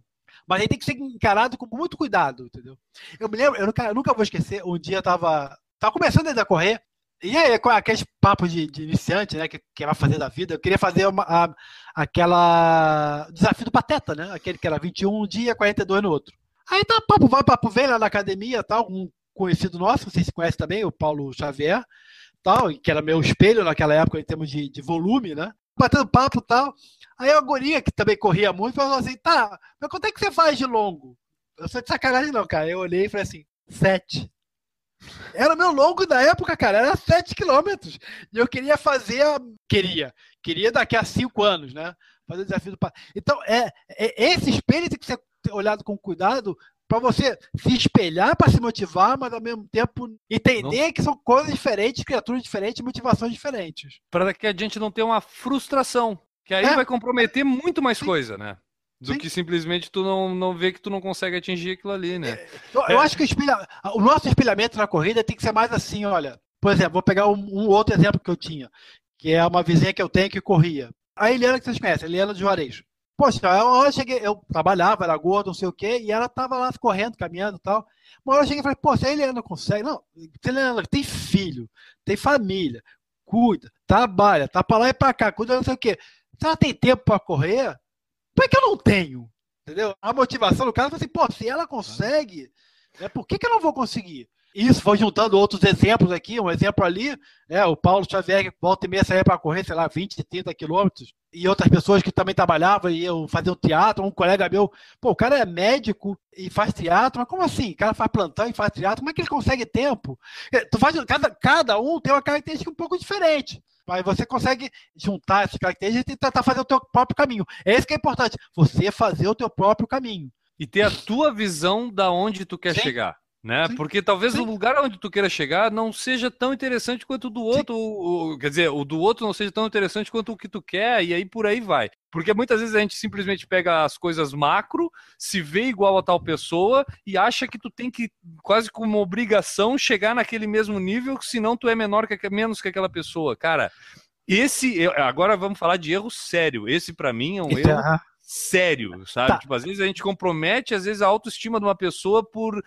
mas ele tem que ser encarado com muito cuidado, entendeu? Eu me lembro, eu nunca, eu nunca vou esquecer, um dia eu tava, tava começando ainda a correr, e aí, com aqueles papos de, de iniciante, né, que, que vai fazer da vida, eu queria fazer uma, a- aquela desafio do Pateta, né, aquele que era 21 um dia, 42 no outro. Aí tá papo vai, papo vem lá na academia, tal, um conhecido nosso, vocês se conhecem também, o Paulo Xavier, tal, que era meu espelho naquela época em termos de, de volume, né? Batendo papo e tal. Aí a guria, que também corria muito, falou assim, tá, mas quanto é que você faz de longo? Eu sou de sacanagem não, cara. Eu olhei e falei assim, sete. Era meu longo da época, cara, era sete quilômetros. E eu queria fazer, a... queria, queria daqui a cinco anos, né? Fazer o desafio do... Então, é, é- esse espelho tem que ser olhado com cuidado para você se espelhar para se motivar, mas ao mesmo tempo entender que são coisas diferentes, criaturas diferentes, motivações diferentes. Para que a gente não tenha uma frustração. Que aí É. vai comprometer muito mais Sim. coisa, né? Do Sim. que simplesmente tu não, não vê que tu não consegue atingir aquilo ali, né? Eu, eu acho que o, espelha- o nosso espelhamento na corrida tem que ser mais assim, olha. Por exemplo, vou pegar um, um outro exemplo que eu tinha, que é uma vizinha que eu tenho que corria. A Eliana que vocês conhecem, a Eliana de Juarez. Poxa, hora eu cheguei, eu trabalhava, era gordo, não sei o quê, e ela tava lá correndo, caminhando e tal. Uma hora eu cheguei e falei, pô, se a Eliana consegue, não, se a Eliana tem filho, tem família, cuida, trabalha, tá pra lá e pra cá, cuida não sei o quê. Se ela tem tempo pra correr, por que, que eu não tenho? Entendeu? A motivação do cara foi assim, pô, se ela consegue, né, por que, que eu não vou conseguir? Isso foi juntando outros exemplos aqui, um exemplo ali, né, o Paulo Xavier, que volta e meia saía para correr, sei lá, 20, 30 quilômetros, e outras pessoas que também trabalhavam e iam fazer um teatro, um colega meu, pô, o cara é médico e faz teatro, mas como assim? O cara faz plantão e faz teatro, como é que ele consegue tempo? É, Tu faz, cada, cada um tem uma característica um pouco diferente. Mas você consegue juntar essas características e tentar fazer o teu próprio caminho. É isso que é importante. Você fazer o teu próprio caminho. E ter a tua visão da onde tu quer Sim. chegar. Né? Sim. Porque talvez Sim. o lugar onde tu queira chegar não seja tão interessante quanto o do outro, o- o- quer dizer, o do outro não seja tão interessante quanto o que tu quer, e aí por aí vai. Porque muitas vezes a gente simplesmente pega as coisas macro, se vê igual a tal pessoa e acha que tu tem que, quase como obrigação, chegar naquele mesmo nível, senão tu é menor que menos que aquela pessoa. Cara, esse, agora vamos falar de erro sério. Esse pra mim é um erro Então, sério, sabe? Tá. Tipo, às vezes a gente compromete, às vezes, a autoestima de uma pessoa por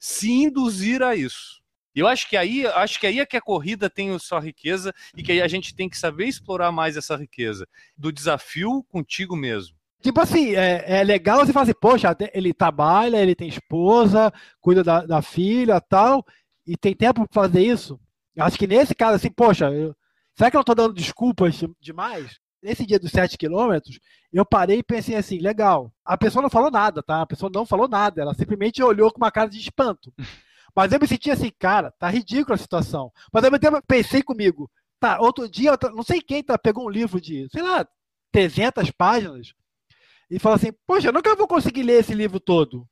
se induzir a isso. Eu acho que aí, acho que aí é que a corrida tem sua riqueza e que aí a gente tem que saber explorar mais essa riqueza do desafio contigo mesmo. Tipo assim, é, é legal você falar assim, poxa, ele trabalha, ele tem esposa, cuida da, da filha tal, e tem tempo para fazer isso. Eu acho que nesse caso, assim, poxa, eu- será que eu não dando desculpas de- demais? Nesse dia dos 7 quilômetros, eu parei e pensei assim, legal. A pessoa não falou nada, tá? A pessoa não falou nada, ela simplesmente olhou com uma cara de espanto. Mas eu me senti assim, cara, tá ridícula a situação. Mas ao mesmo tempo eu pensei comigo, tá, outro dia, eu não sei quem tá, pegou um livro de, sei lá, 300 páginas, e falou assim, poxa, eu nunca vou conseguir ler esse livro todo.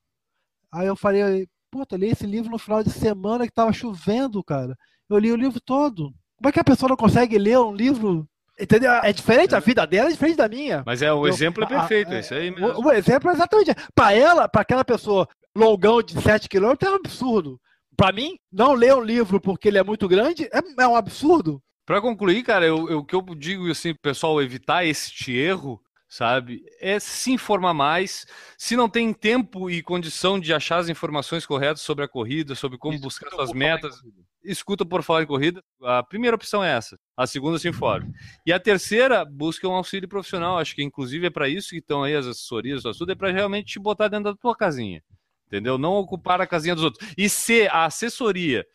Aí eu falei, puta, eu li esse livro no final de semana que tava chovendo, cara. Eu li o livro todo. Como é que a pessoa não consegue ler um livro? Entendeu? É diferente, a vida dela é diferente da minha. Mas é o Eu- exemplo é perfeito, a- é isso aí mesmo. O, o exemplo é exatamente. Para ela, para aquela pessoa longão de 7 km, é um absurdo. Para mim, não ler um livro porque ele é muito grande é, é um absurdo. Para concluir, cara, eu, eu- o que eu digo assim, pessoal, evitar este erro sabe? É se informar mais. Se não tem tempo e condição de achar as informações corretas sobre a corrida, sobre como Isso, buscar suas vou falar escuta por falar em corrida. A primeira opção é essa. A segunda se informe. E a terceira, busca um auxílio profissional. Acho que inclusive é para isso que estão aí as assessorias, tudo é para realmente te botar dentro da tua casinha. Entendeu? Não ocupar a casinha dos outros. E se a assessoria,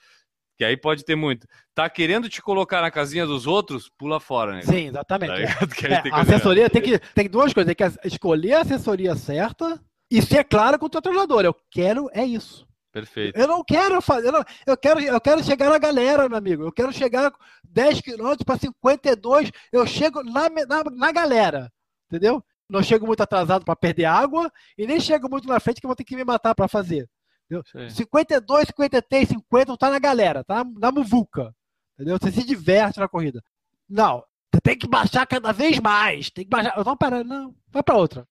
que aí pode ter muito, tá querendo te colocar na casinha dos outros, pula fora, né? Sim, exatamente. É. É, tem a assessoria tem que tem duas coisas, tem que escolher a assessoria certa e ser claro com o teu treinador. Eu quero é isso. Perfeito. Eu não quero fazer, eu, não- eu quero eu quero chegar na galera, meu amigo. Eu quero chegar 10 quilômetros para 52, eu chego na, na, na galera, entendeu? Não chego muito atrasado para perder água e nem chego muito na frente que eu vou ter que me matar para fazer. Aí. 52, 53, 50, tá na galera, tá na muvuca. Entendeu? Você se diverte na corrida. Não, você tem que baixar cada vez mais. Tem que baixar. Não, pera, não. Vai pra outra.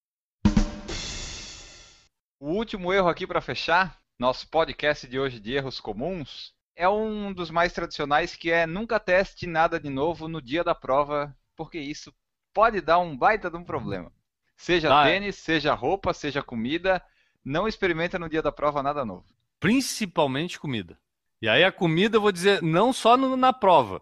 O último erro aqui para fechar, nosso podcast de hoje de erros comuns, é um dos mais tradicionais que é nunca teste nada de novo no dia da prova, porque isso pode dar um baita de um problema. Seja é. tênis, seja roupa, seja comida, não experimenta no dia da prova nada novo. Principalmente comida. E aí a comida, eu vou dizer, não só no- na prova.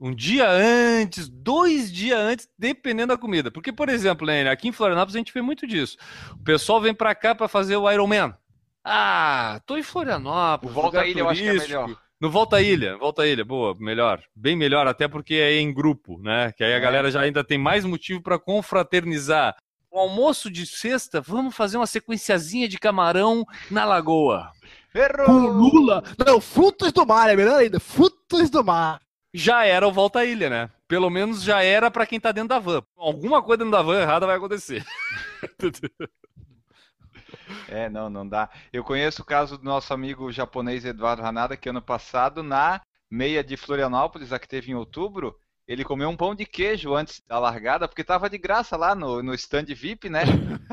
Um dia antes, dois dias antes, dependendo da comida. Porque, por exemplo, aqui em Florianópolis a gente vê muito disso. O pessoal vem pra cá pra fazer o Ironman. Ah, tô em O Florianópolis. Volta à lugar Ilha eu acho que é turístico. melhor. No Volta à Ilha, Volta à Ilha, boa, melhor. Bem melhor, até porque é em grupo, né? Que aí a É. galera já ainda tem mais motivo pra confraternizar. O almoço de sexta, vamos fazer uma sequenciazinha de camarão na lagoa. Errou! Com Lula. Não, frutos do mar, é melhor ainda. Frutos do mar. já era o Volta à Ilha, né? Pelo menos já era pra quem tá dentro da van. Alguma coisa dentro da van errada vai acontecer. É, não, não dá. Eu conheço o caso do nosso amigo japonês Eduardo Hanada, que ano passado, na meia de Florianópolis, a que teve em outubro, ele comeu um pão de queijo antes da largada, porque estava de graça lá no, no stand VIP, né?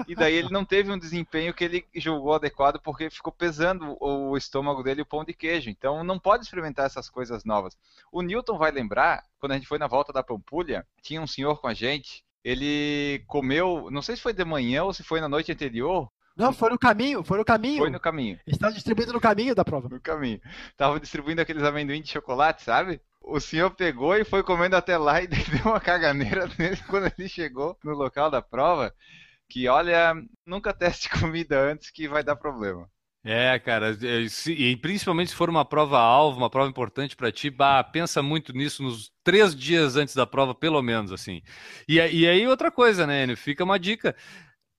E daí ele não teve um desempenho que ele julgou adequado, porque ficou pesando o estômago dele o pão de queijo. Então não pode experimentar essas coisas novas. O Newton vai lembrar, quando a gente foi na volta da Pampulha, tinha um senhor com a gente, ele comeu, não sei se foi de manhã ou se foi na noite anterior, Não, foi no caminho, foi no caminho. foi no caminho. Está distribuído no caminho da prova. no caminho. Tava distribuindo aqueles amendoim de chocolate, sabe? O senhor pegou e foi comendo até lá e deu uma caganeira nele quando ele chegou no local da prova. Que olha, nunca teste comida antes que vai dar problema. É, cara, é, se- e principalmente se for uma prova-alvo, uma prova importante pra ti, bah, pensa muito nisso nos três dias antes da prova, pelo menos, assim. E, e aí outra coisa, né, Enio? Fica uma dica.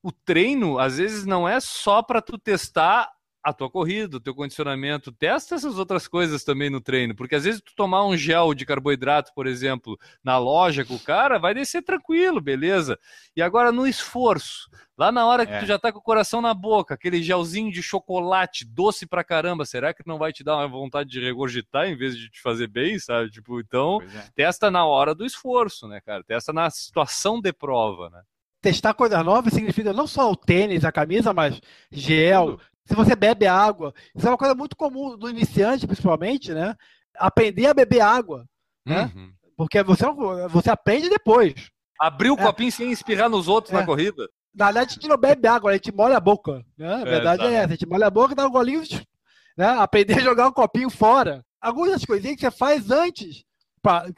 O treino, às vezes, não é só pra tu testar a tua corrida, o teu condicionamento. Testa essas outras coisas também no treino, porque às vezes tu tomar um gel de carboidrato, por exemplo, na loja com o cara, vai descer tranquilo, beleza? E agora no esforço, lá na hora que É. tu já tá com o coração na boca, aquele gelzinho de chocolate doce pra caramba, será que não vai te dar uma vontade de regurgitar em vez de te fazer bem, sabe? Tipo, então, é. testa na hora do esforço, né, cara? Testa na situação de prova, né? Testar coisas novas significa não só o tênis, a camisa, mas gel. Se você bebe água, isso é uma coisa muito comum do iniciante, principalmente, né? Aprender a beber água, né? Uhum. Porque você, você aprende depois. Abrir o É. copinho sem espirrar nos outros É. na corrida. Na verdade, a gente não bebe água, a gente molha a boca. Né? A verdade é, exatamente. essa. A gente molha a boca, dá um golinho, né? aprender a jogar um copinho fora. Algumas coisinhas que você faz antes.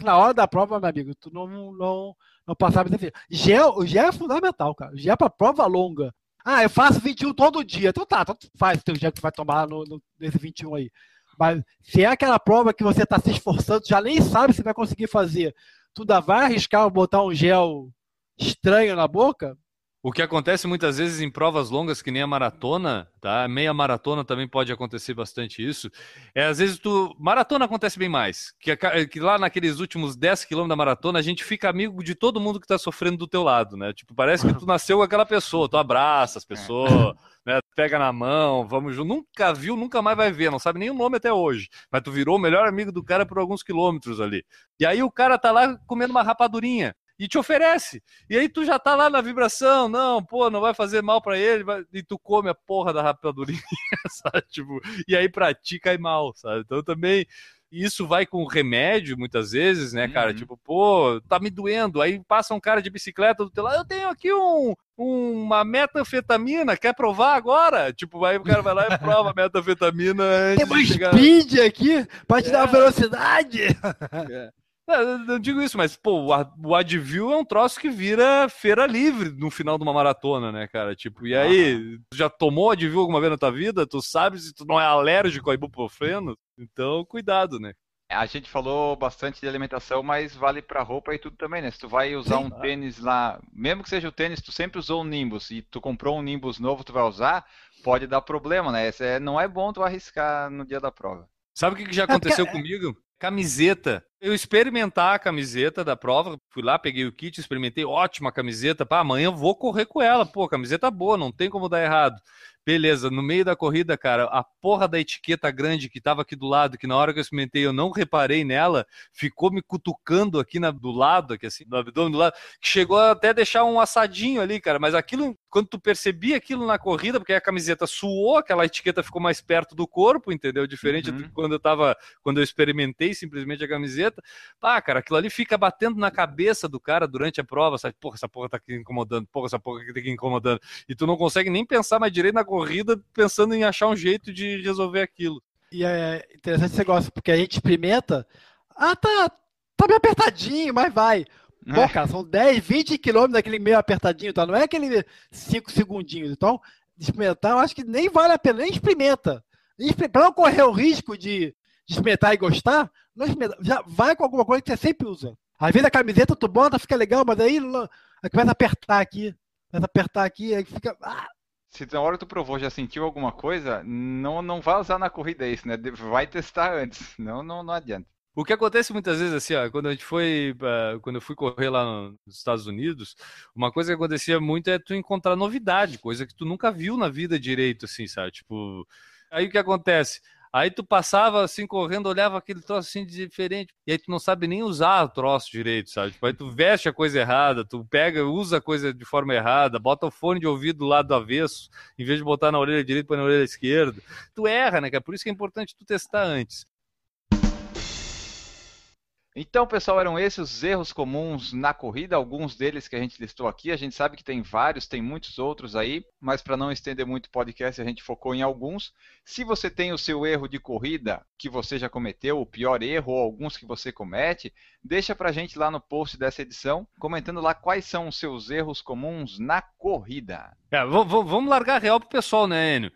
Na hora da prova, meu amigo, tu não, não, não por isso. Gel, o gel é fundamental, cara. O gel é pra prova longa. Ah, eu faço 21 todo dia. Então tá, então tu faz o teu gel que tu vai tomar no, no, nesse 21 aí. Mas se é aquela prova que você tá se esforçando, já nem sabe se vai conseguir fazer, tu ainda vai arriscar botar um gel estranho na boca? O que acontece muitas vezes em provas longas, que nem a maratona, tá? Meia maratona também pode acontecer bastante isso. É, às vezes tu. Maratona acontece bem mais. Que, que lá naqueles últimos 10 quilômetros da maratona, a gente fica amigo de todo mundo que tá sofrendo do teu lado, né? Tipo, parece que tu nasceu com aquela pessoa, tu abraça as pessoas, né? Pega na mão, vamos junto. Nunca viu, nunca mais vai ver, não sabe nem o nome até hoje. Mas tu virou o melhor amigo do cara por alguns quilômetros ali. E aí o cara tá lá comendo uma rapadurinha. E te oferece. E aí tu já tá lá na vibração, não, pô, não vai fazer mal pra ele, vai- e tu come a porra da rapadurinha, sabe? Tipo, e aí pra ti cai mal, sabe? Então também E isso vai com remédio, muitas vezes, né, cara? Uhum. Tipo, pô, tá me doendo. Aí passa um cara de bicicleta do teu lado, eu tenho aqui um, uma metanfetamina, quer provar agora? Tipo, aí o cara vai lá e prova a metanfetamina antes Tem uma de chegar... speed aqui pra te dar É. uma velocidade. Não, eu não digo isso, mas, pô, o Ad- o Advil é um troço que vira feira livre no final de uma maratona, né, cara? Tipo, e aí, tu já tomou Advil alguma vez na tua vida? Tu sabe se tu não é alérgico a ibuprofeno? Então, cuidado, né? A gente falou bastante de alimentação, mas vale pra roupa e tudo também, né? Se tu vai usar Sim. um tênis lá, mesmo que seja o tênis, tu sempre usou um Nimbus e tu comprou um Nimbus novo, tu vai usar, pode dar problema, né? É- não é bom tu arriscar no dia da prova. Sabe o que, já É, porque- aconteceu comigo? Camiseta. Eu experimentar a camiseta da prova, fui lá, peguei o kit, experimentei, ótima camiseta. Pá, amanhã eu vou correr com ela. Pô, camiseta boa, não tem como dar errado. Beleza, no meio da corrida, cara, a porra da etiqueta grande que tava aqui do lado, que na hora que eu experimentei eu não reparei nela, ficou me cutucando aqui na- do lado, aqui assim, no abdômen do lado, que chegou até deixar um assadinho ali, cara. Mas aquilo, quando tu percebia aquilo na corrida, porque a camiseta suou, aquela etiqueta ficou mais perto do corpo, entendeu? Diferente Uhum. do que quando eu tava, quando eu experimentei simplesmente a camiseta. Pá, cara, aquilo ali fica batendo na cabeça do cara durante a prova, sabe? Porra, essa porra tá aqui incomodando, porra, essa porra aqui tá aqui incomodando. E tu não consegue nem pensar mais direito na corrida, pensando em achar um jeito de resolver aquilo. E é interessante esse negócio, porque a gente experimenta. Ah, tá, tá meio apertadinho, mas vai. Pô, É. cara, são 10, 20 quilômetros daquele meio apertadinho, tá? Não é aquele 5 segundinhos. Então, experimentar, eu acho que nem vale a pena, nem experimenta. Pra não correr o risco de, de experimentar e gostar, não experimenta. Já vai com alguma coisa que você sempre usa. Às vezes a camiseta tu bota, fica legal, mas aí, aí começa a apertar aqui. Começa a apertar aqui, aí fica. Ah, Se na hora tu provou já sentiu alguma coisa, não, não vai usar na corrida isso, né? Vai testar antes, não, não, não adianta. O que acontece muitas vezes assim, ó, quando a gente foi, eh, quando eu fui correr lá no- nos Estados Unidos, uma coisa que acontecia muito é tu encontrar novidade, coisa que tu nunca viu na vida direito, assim, sabe? Tipo, aí o que acontece? Aí tu passava assim correndo, olhava aquele troço assim diferente, e aí tu não sabe nem usar o troço direito, sabe? Tipo, aí tu veste a coisa errada, tu pega, usa a coisa de forma errada, bota o fone de ouvido do lado do avesso, em vez de botar na orelha direita, põe na orelha esquerda. Tu erra, né, cara? Por isso que é importante tu testar antes. Então, pessoal, eram esses os erros comuns na corrida, alguns deles que a gente listou aqui. A gente sabe que tem vários, tem muitos outros aí, mas para não estender muito o podcast, a gente focou em alguns. Se você tem o seu erro de corrida que você já cometeu, o pior erro ou alguns que você comete, deixa pra gente lá no post dessa edição, comentando lá quais são os seus erros comuns na corrida. É, vamos largar real pro pessoal, né, Enio?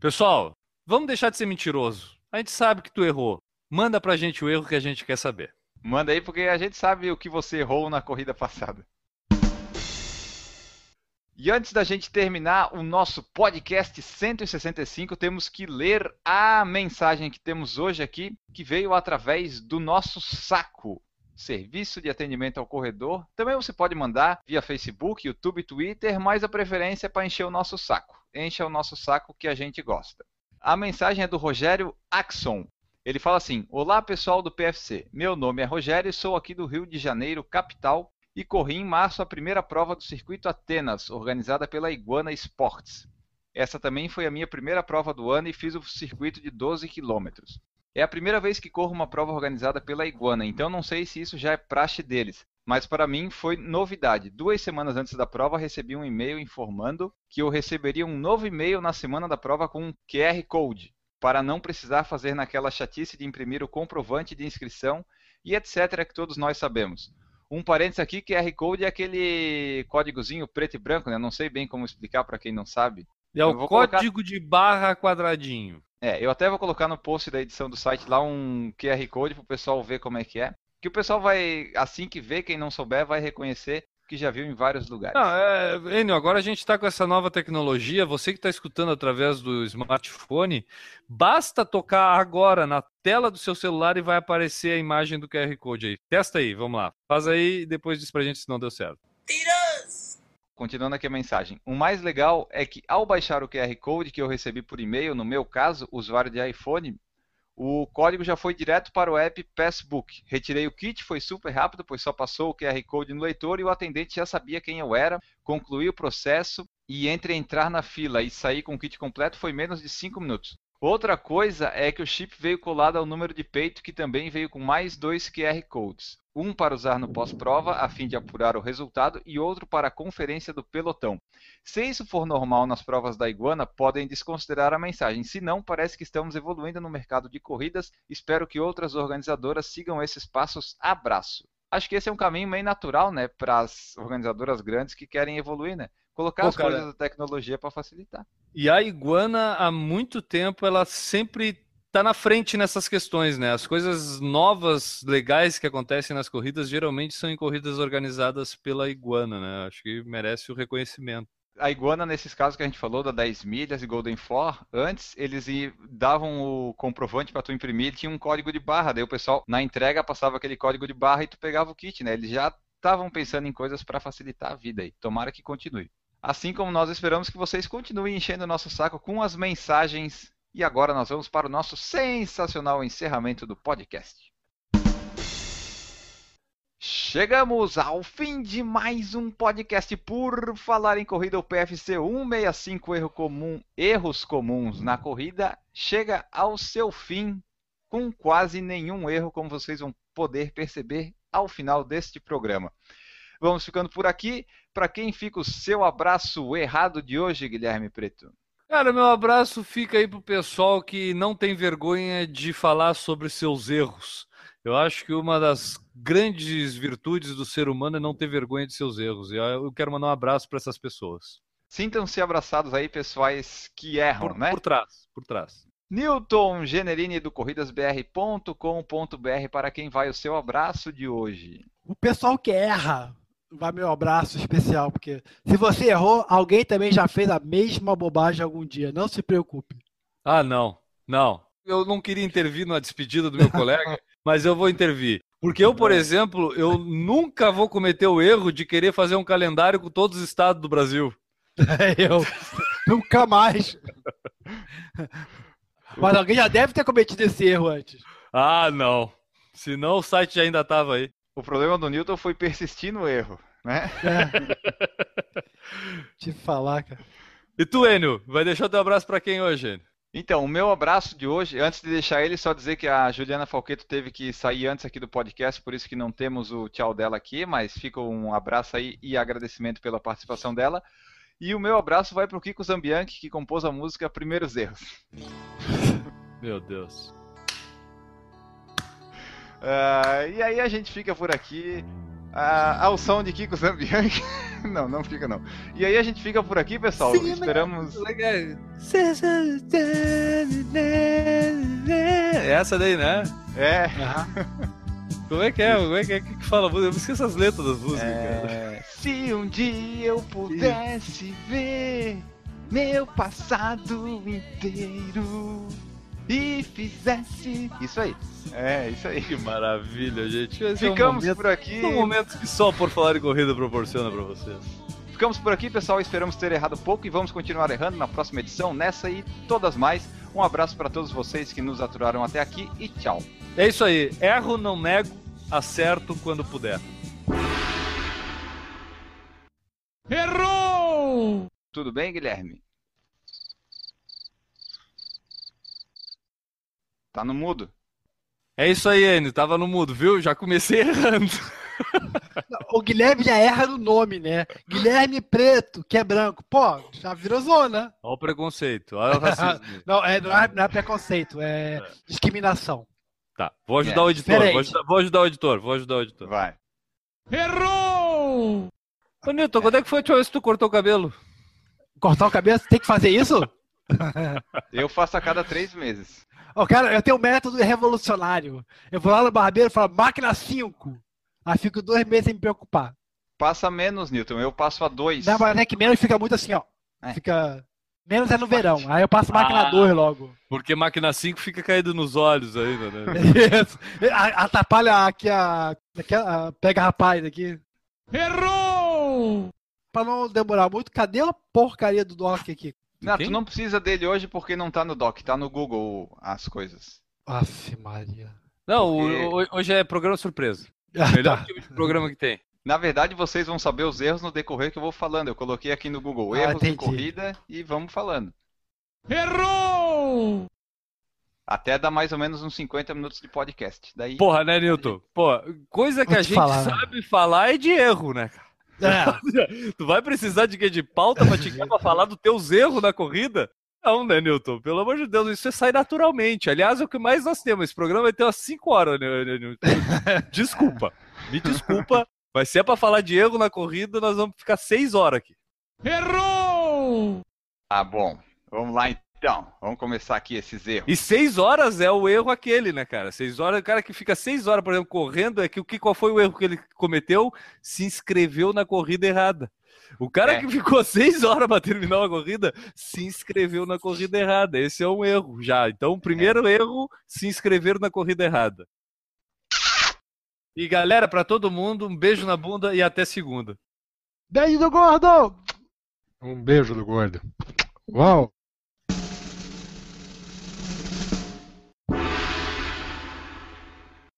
Pessoal, vamos deixar de ser mentiroso. A gente sabe que tu errou. Manda pra gente o erro que a gente quer saber. Manda aí porque a gente sabe o que você errou na corrida passada. E antes da gente terminar o nosso podcast 165, temos que ler a mensagem que temos hoje aqui, que veio através do nosso saco. Serviço de atendimento ao corredor. Também você pode mandar via Facebook, YouTube, Twitter, mas a preferência é para encher o nosso saco. Encha o nosso saco que a gente gosta. A mensagem é do Rogério Axon. Ele fala assim: Olá pessoal do PFC, meu nome é Rogério e sou aqui do Rio de Janeiro, capital, e corri em março a primeira prova do Circuito Atenas, organizada pela Iguana Sports. Essa também foi a minha primeira prova do ano e fiz o circuito de 12 quilômetros. É a primeira vez que corro uma prova organizada pela Iguana, então não sei se isso já é praxe deles. Mas para mim foi novidade. Duas semanas antes da prova recebi um e-mail informando que eu receberia um novo e-mail na semana da prova com um QR Code para não precisar fazer naquela chatice de imprimir o comprovante de inscrição e etc. que todos nós sabemos. Um parênteses aqui, QR Code é aquele códigozinho preto e branco, né? Não sei bem como explicar para quem não sabe. É o vou colocar- código de barra quadradinho. É, eu até vou colocar no post da edição do site lá um QR Code para o pessoal ver como é que é. Que o pessoal vai, assim que vê, quem não souber, vai reconhecer que já viu em vários lugares. Não, é, Enio, agora a gente está com essa nova tecnologia. Você que está escutando através do smartphone, basta tocar agora na tela do seu celular e vai aparecer a imagem do QR Code aí. Testa aí, vamos lá. Faz aí e depois diz pra gente se não deu certo. Continuando aqui a mensagem. O mais legal é que ao baixar o QR Code que eu recebi por e-mail, no meu caso, usuário de iPhone, o código já foi direto para o app Passbook. Retirei o kit, foi super rápido, pois só passou o QR Code no leitor e o atendente já sabia quem eu era. Concluí o processo e entre entrar na fila e sair com o kit completo foi menos de 5 minutos. Outra coisa é que o chip veio colado ao número de peito, que também veio com mais dois QR Codes. Um para usar no pós-prova, a fim de apurar o resultado, e outro para a conferência do pelotão. Se isso for normal nas provas da Iguana, podem desconsiderar a mensagem. Se não, parece que estamos evoluindo no mercado de corridas. Espero que outras organizadoras sigam esses passos. Abraço. Acho que esse é um caminho meio natural, né, para as organizadoras grandes que querem evoluir, né? Colocar Pô, as cara. coisas da tecnologia para facilitar. E a Iguana, há muito tempo, ela sempre tá na frente nessas questões, né? As coisas novas, legais que acontecem nas corridas, geralmente são em corridas organizadas pela Iguana, né? Acho que merece o reconhecimento. A Iguana, nesses casos que a gente falou, da 10 milhas e Golden Four, antes eles davam o comprovante para tu imprimir, tinha um código de barra, daí o pessoal na entrega passava aquele código de barra e tu pegava o kit, né? Eles já estavam pensando em coisas para facilitar a vida aí. Tomara que continue. Assim como nós esperamos que vocês continuem enchendo o nosso saco com as mensagens. E agora nós vamos para o nosso sensacional encerramento do podcast. Chegamos ao fim de mais um podcast por falar em corrida. O PFC 165 erro comum, erros comuns na corrida chega ao seu fim com quase nenhum erro, como vocês vão poder perceber ao final deste programa. Vamos ficando por aqui. Para quem fica o seu abraço errado de hoje, Guilherme Preto? Cara, meu abraço fica aí pro pessoal que não tem vergonha de falar sobre seus erros. Eu acho que uma das grandes virtudes do ser humano é não ter vergonha de seus erros. E eu quero mandar um abraço para essas pessoas. Sintam-se abraçados aí, pessoais que erram, Por, né? por trás, por trás. Newton Generini do corridasbr.com.br para quem vai o seu abraço de hoje. O pessoal que erra, vai meu abraço especial, porque se você errou, alguém também já fez a mesma bobagem algum dia. Não se preocupe. Ah, não, não. Eu não queria intervir na despedida do meu colega, mas eu vou intervir. Porque eu, por exemplo, eu nunca vou cometer o erro de querer fazer um calendário com todos os estados do Brasil. Eu nunca mais. Mas alguém já deve ter cometido esse erro antes. Ah, não. Senão o site já ainda estava aí. O problema do Newton foi persistir no erro, né? É. Te falar, cara. E tu, Enio, vai deixar teu abraço para quem hoje, Enio? Então, o meu abraço de hoje, antes de deixar ele, só dizer que a Juliana Falqueto teve que sair antes aqui do podcast, por isso que não temos o tchau dela aqui, mas fica um abraço aí e agradecimento pela participação dela. E o meu abraço vai para o Kiko Zambianchi, que compôs a música Primeiros Erros. Meu Deus. Ah, e aí a gente fica por aqui. Ah, ao som de Kiko Zambianchi. não, não fica não. E aí a gente fica por aqui, pessoal. Esperamos. Essa daí, né? É. Como é que é? Como é que é que fala? Eu me esqueço as letras das músicas, cara. É, se um dia eu pudesse ver meu passado inteiro e fizesse. Isso aí. É, isso aí. Que maravilha, gente. Esse é um Ficamos momento- por aqui. São momentos que só por falar em corrida proporciona pra vocês. Ficamos por aqui, pessoal. Esperamos ter errado pouco e vamos continuar errando na próxima edição, nessa e todas mais. Um abraço para todos vocês que nos aturaram até aqui e tchau. É isso aí. Erro, não nego, acerto quando puder. Errou! Tudo bem, Guilherme? Tá no mudo. É isso aí, Enio. Tava no mudo, viu? Já comecei errando. O Guilherme já erra no nome, né? Guilherme Preto, que é branco. Pô, já virou zona. Olha o preconceito, olha o racismo. Não, é, não, é, não é preconceito, é discriminação. Tá, vou ajudar É, o editor. Vou ajudar, vou ajudar o editor, vou ajudar o editor. Vai. Errou! Ô, Nilton, quando é que foi a última vez que tu cortou o cabelo? Cortar o cabelo, tem que fazer isso? Eu faço a cada três meses. Ó, cara, eu tenho um método revolucionário. Eu vou lá no barbeiro e falo, máquina 5. Aí fico dois meses sem me preocupar. Passa menos, Newton. Eu passo a dois. Não, mas é que menos fica muito assim, ó. É. Fica. Menos é no verão. Aí eu passo máquina Ah. 2 logo. Porque máquina 5 fica caído nos olhos ainda, né? Isso. Atrapalha aqui a. aqui a- pega rapaz aqui. Errou! Pra não demorar muito, cadê a porcaria do doc aqui? Não, Quem? tu não precisa dele hoje porque não tá no doc, tá no Google as coisas. Aff, Maria. Não, Porque- o- hoje é programa surpresa. Ah, Melhor tá. tipo de programa que tem. Na verdade, vocês vão saber os erros no decorrer que eu vou falando. Eu coloquei aqui no Google Ah, erros de corrida e vamos falando. Errou! Até dá mais ou menos uns 50 minutos de podcast. Daí... Porra, né, Newton? Pô, coisa que Vou a te gente falar. sabe falar é de erro, né, cara? É, Tu vai precisar de quê? De pauta pra te pra falar dos teus erros na corrida? Não, né, Newton? Pelo amor de Deus, isso sai naturalmente. Aliás, é o que mais nós temos. Esse programa vai ter umas 5 horas, né, né, Newton? Desculpa. Me desculpa. Mas se é pra falar de erro na corrida, nós vamos ficar 6 horas aqui. Errou! Ah, bom. Vamos lá então. Vamos começar aqui esses erros. E 6 horas é o erro aquele, né, cara? 6 horas, o cara que fica 6 horas, por exemplo, correndo, é que o que qual foi o erro que ele cometeu? Se inscreveu na corrida errada. O cara É. que ficou 6 horas para terminar uma corrida se inscreveu na corrida errada. Esse é um erro já. Então, o primeiro erro, se inscrever na corrida errada. E galera, para todo mundo, um beijo na bunda e até segunda. beijo do gordo! Um beijo do gordo. Uau!